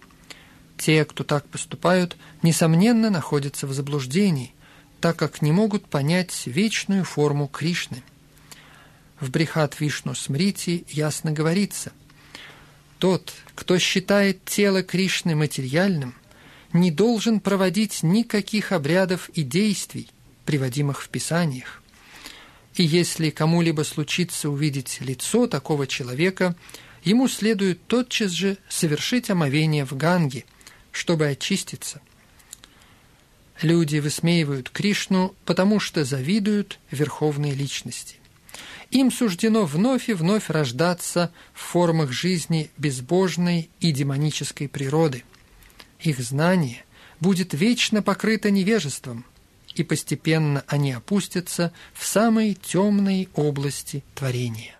Те, кто так поступают, несомненно находятся в заблуждении, так как не могут понять вечную форму Кришны. В Брихат Вишну Смрити ясно говорится, «Тот, кто считает тело Кришны материальным, не должен проводить никаких обрядов и действий, приводимых в Писаниях. И если кому-либо случится увидеть лицо такого человека, ему следует тотчас же совершить омовение в Ганге, чтобы очиститься. Люди высмеивают Кришну, потому что завидуют верховной личности. Им суждено вновь и вновь рождаться в формах жизни безбожной и демонической природы. Их знание будет вечно покрыто невежеством – и постепенно они опустятся в самые темные области творения.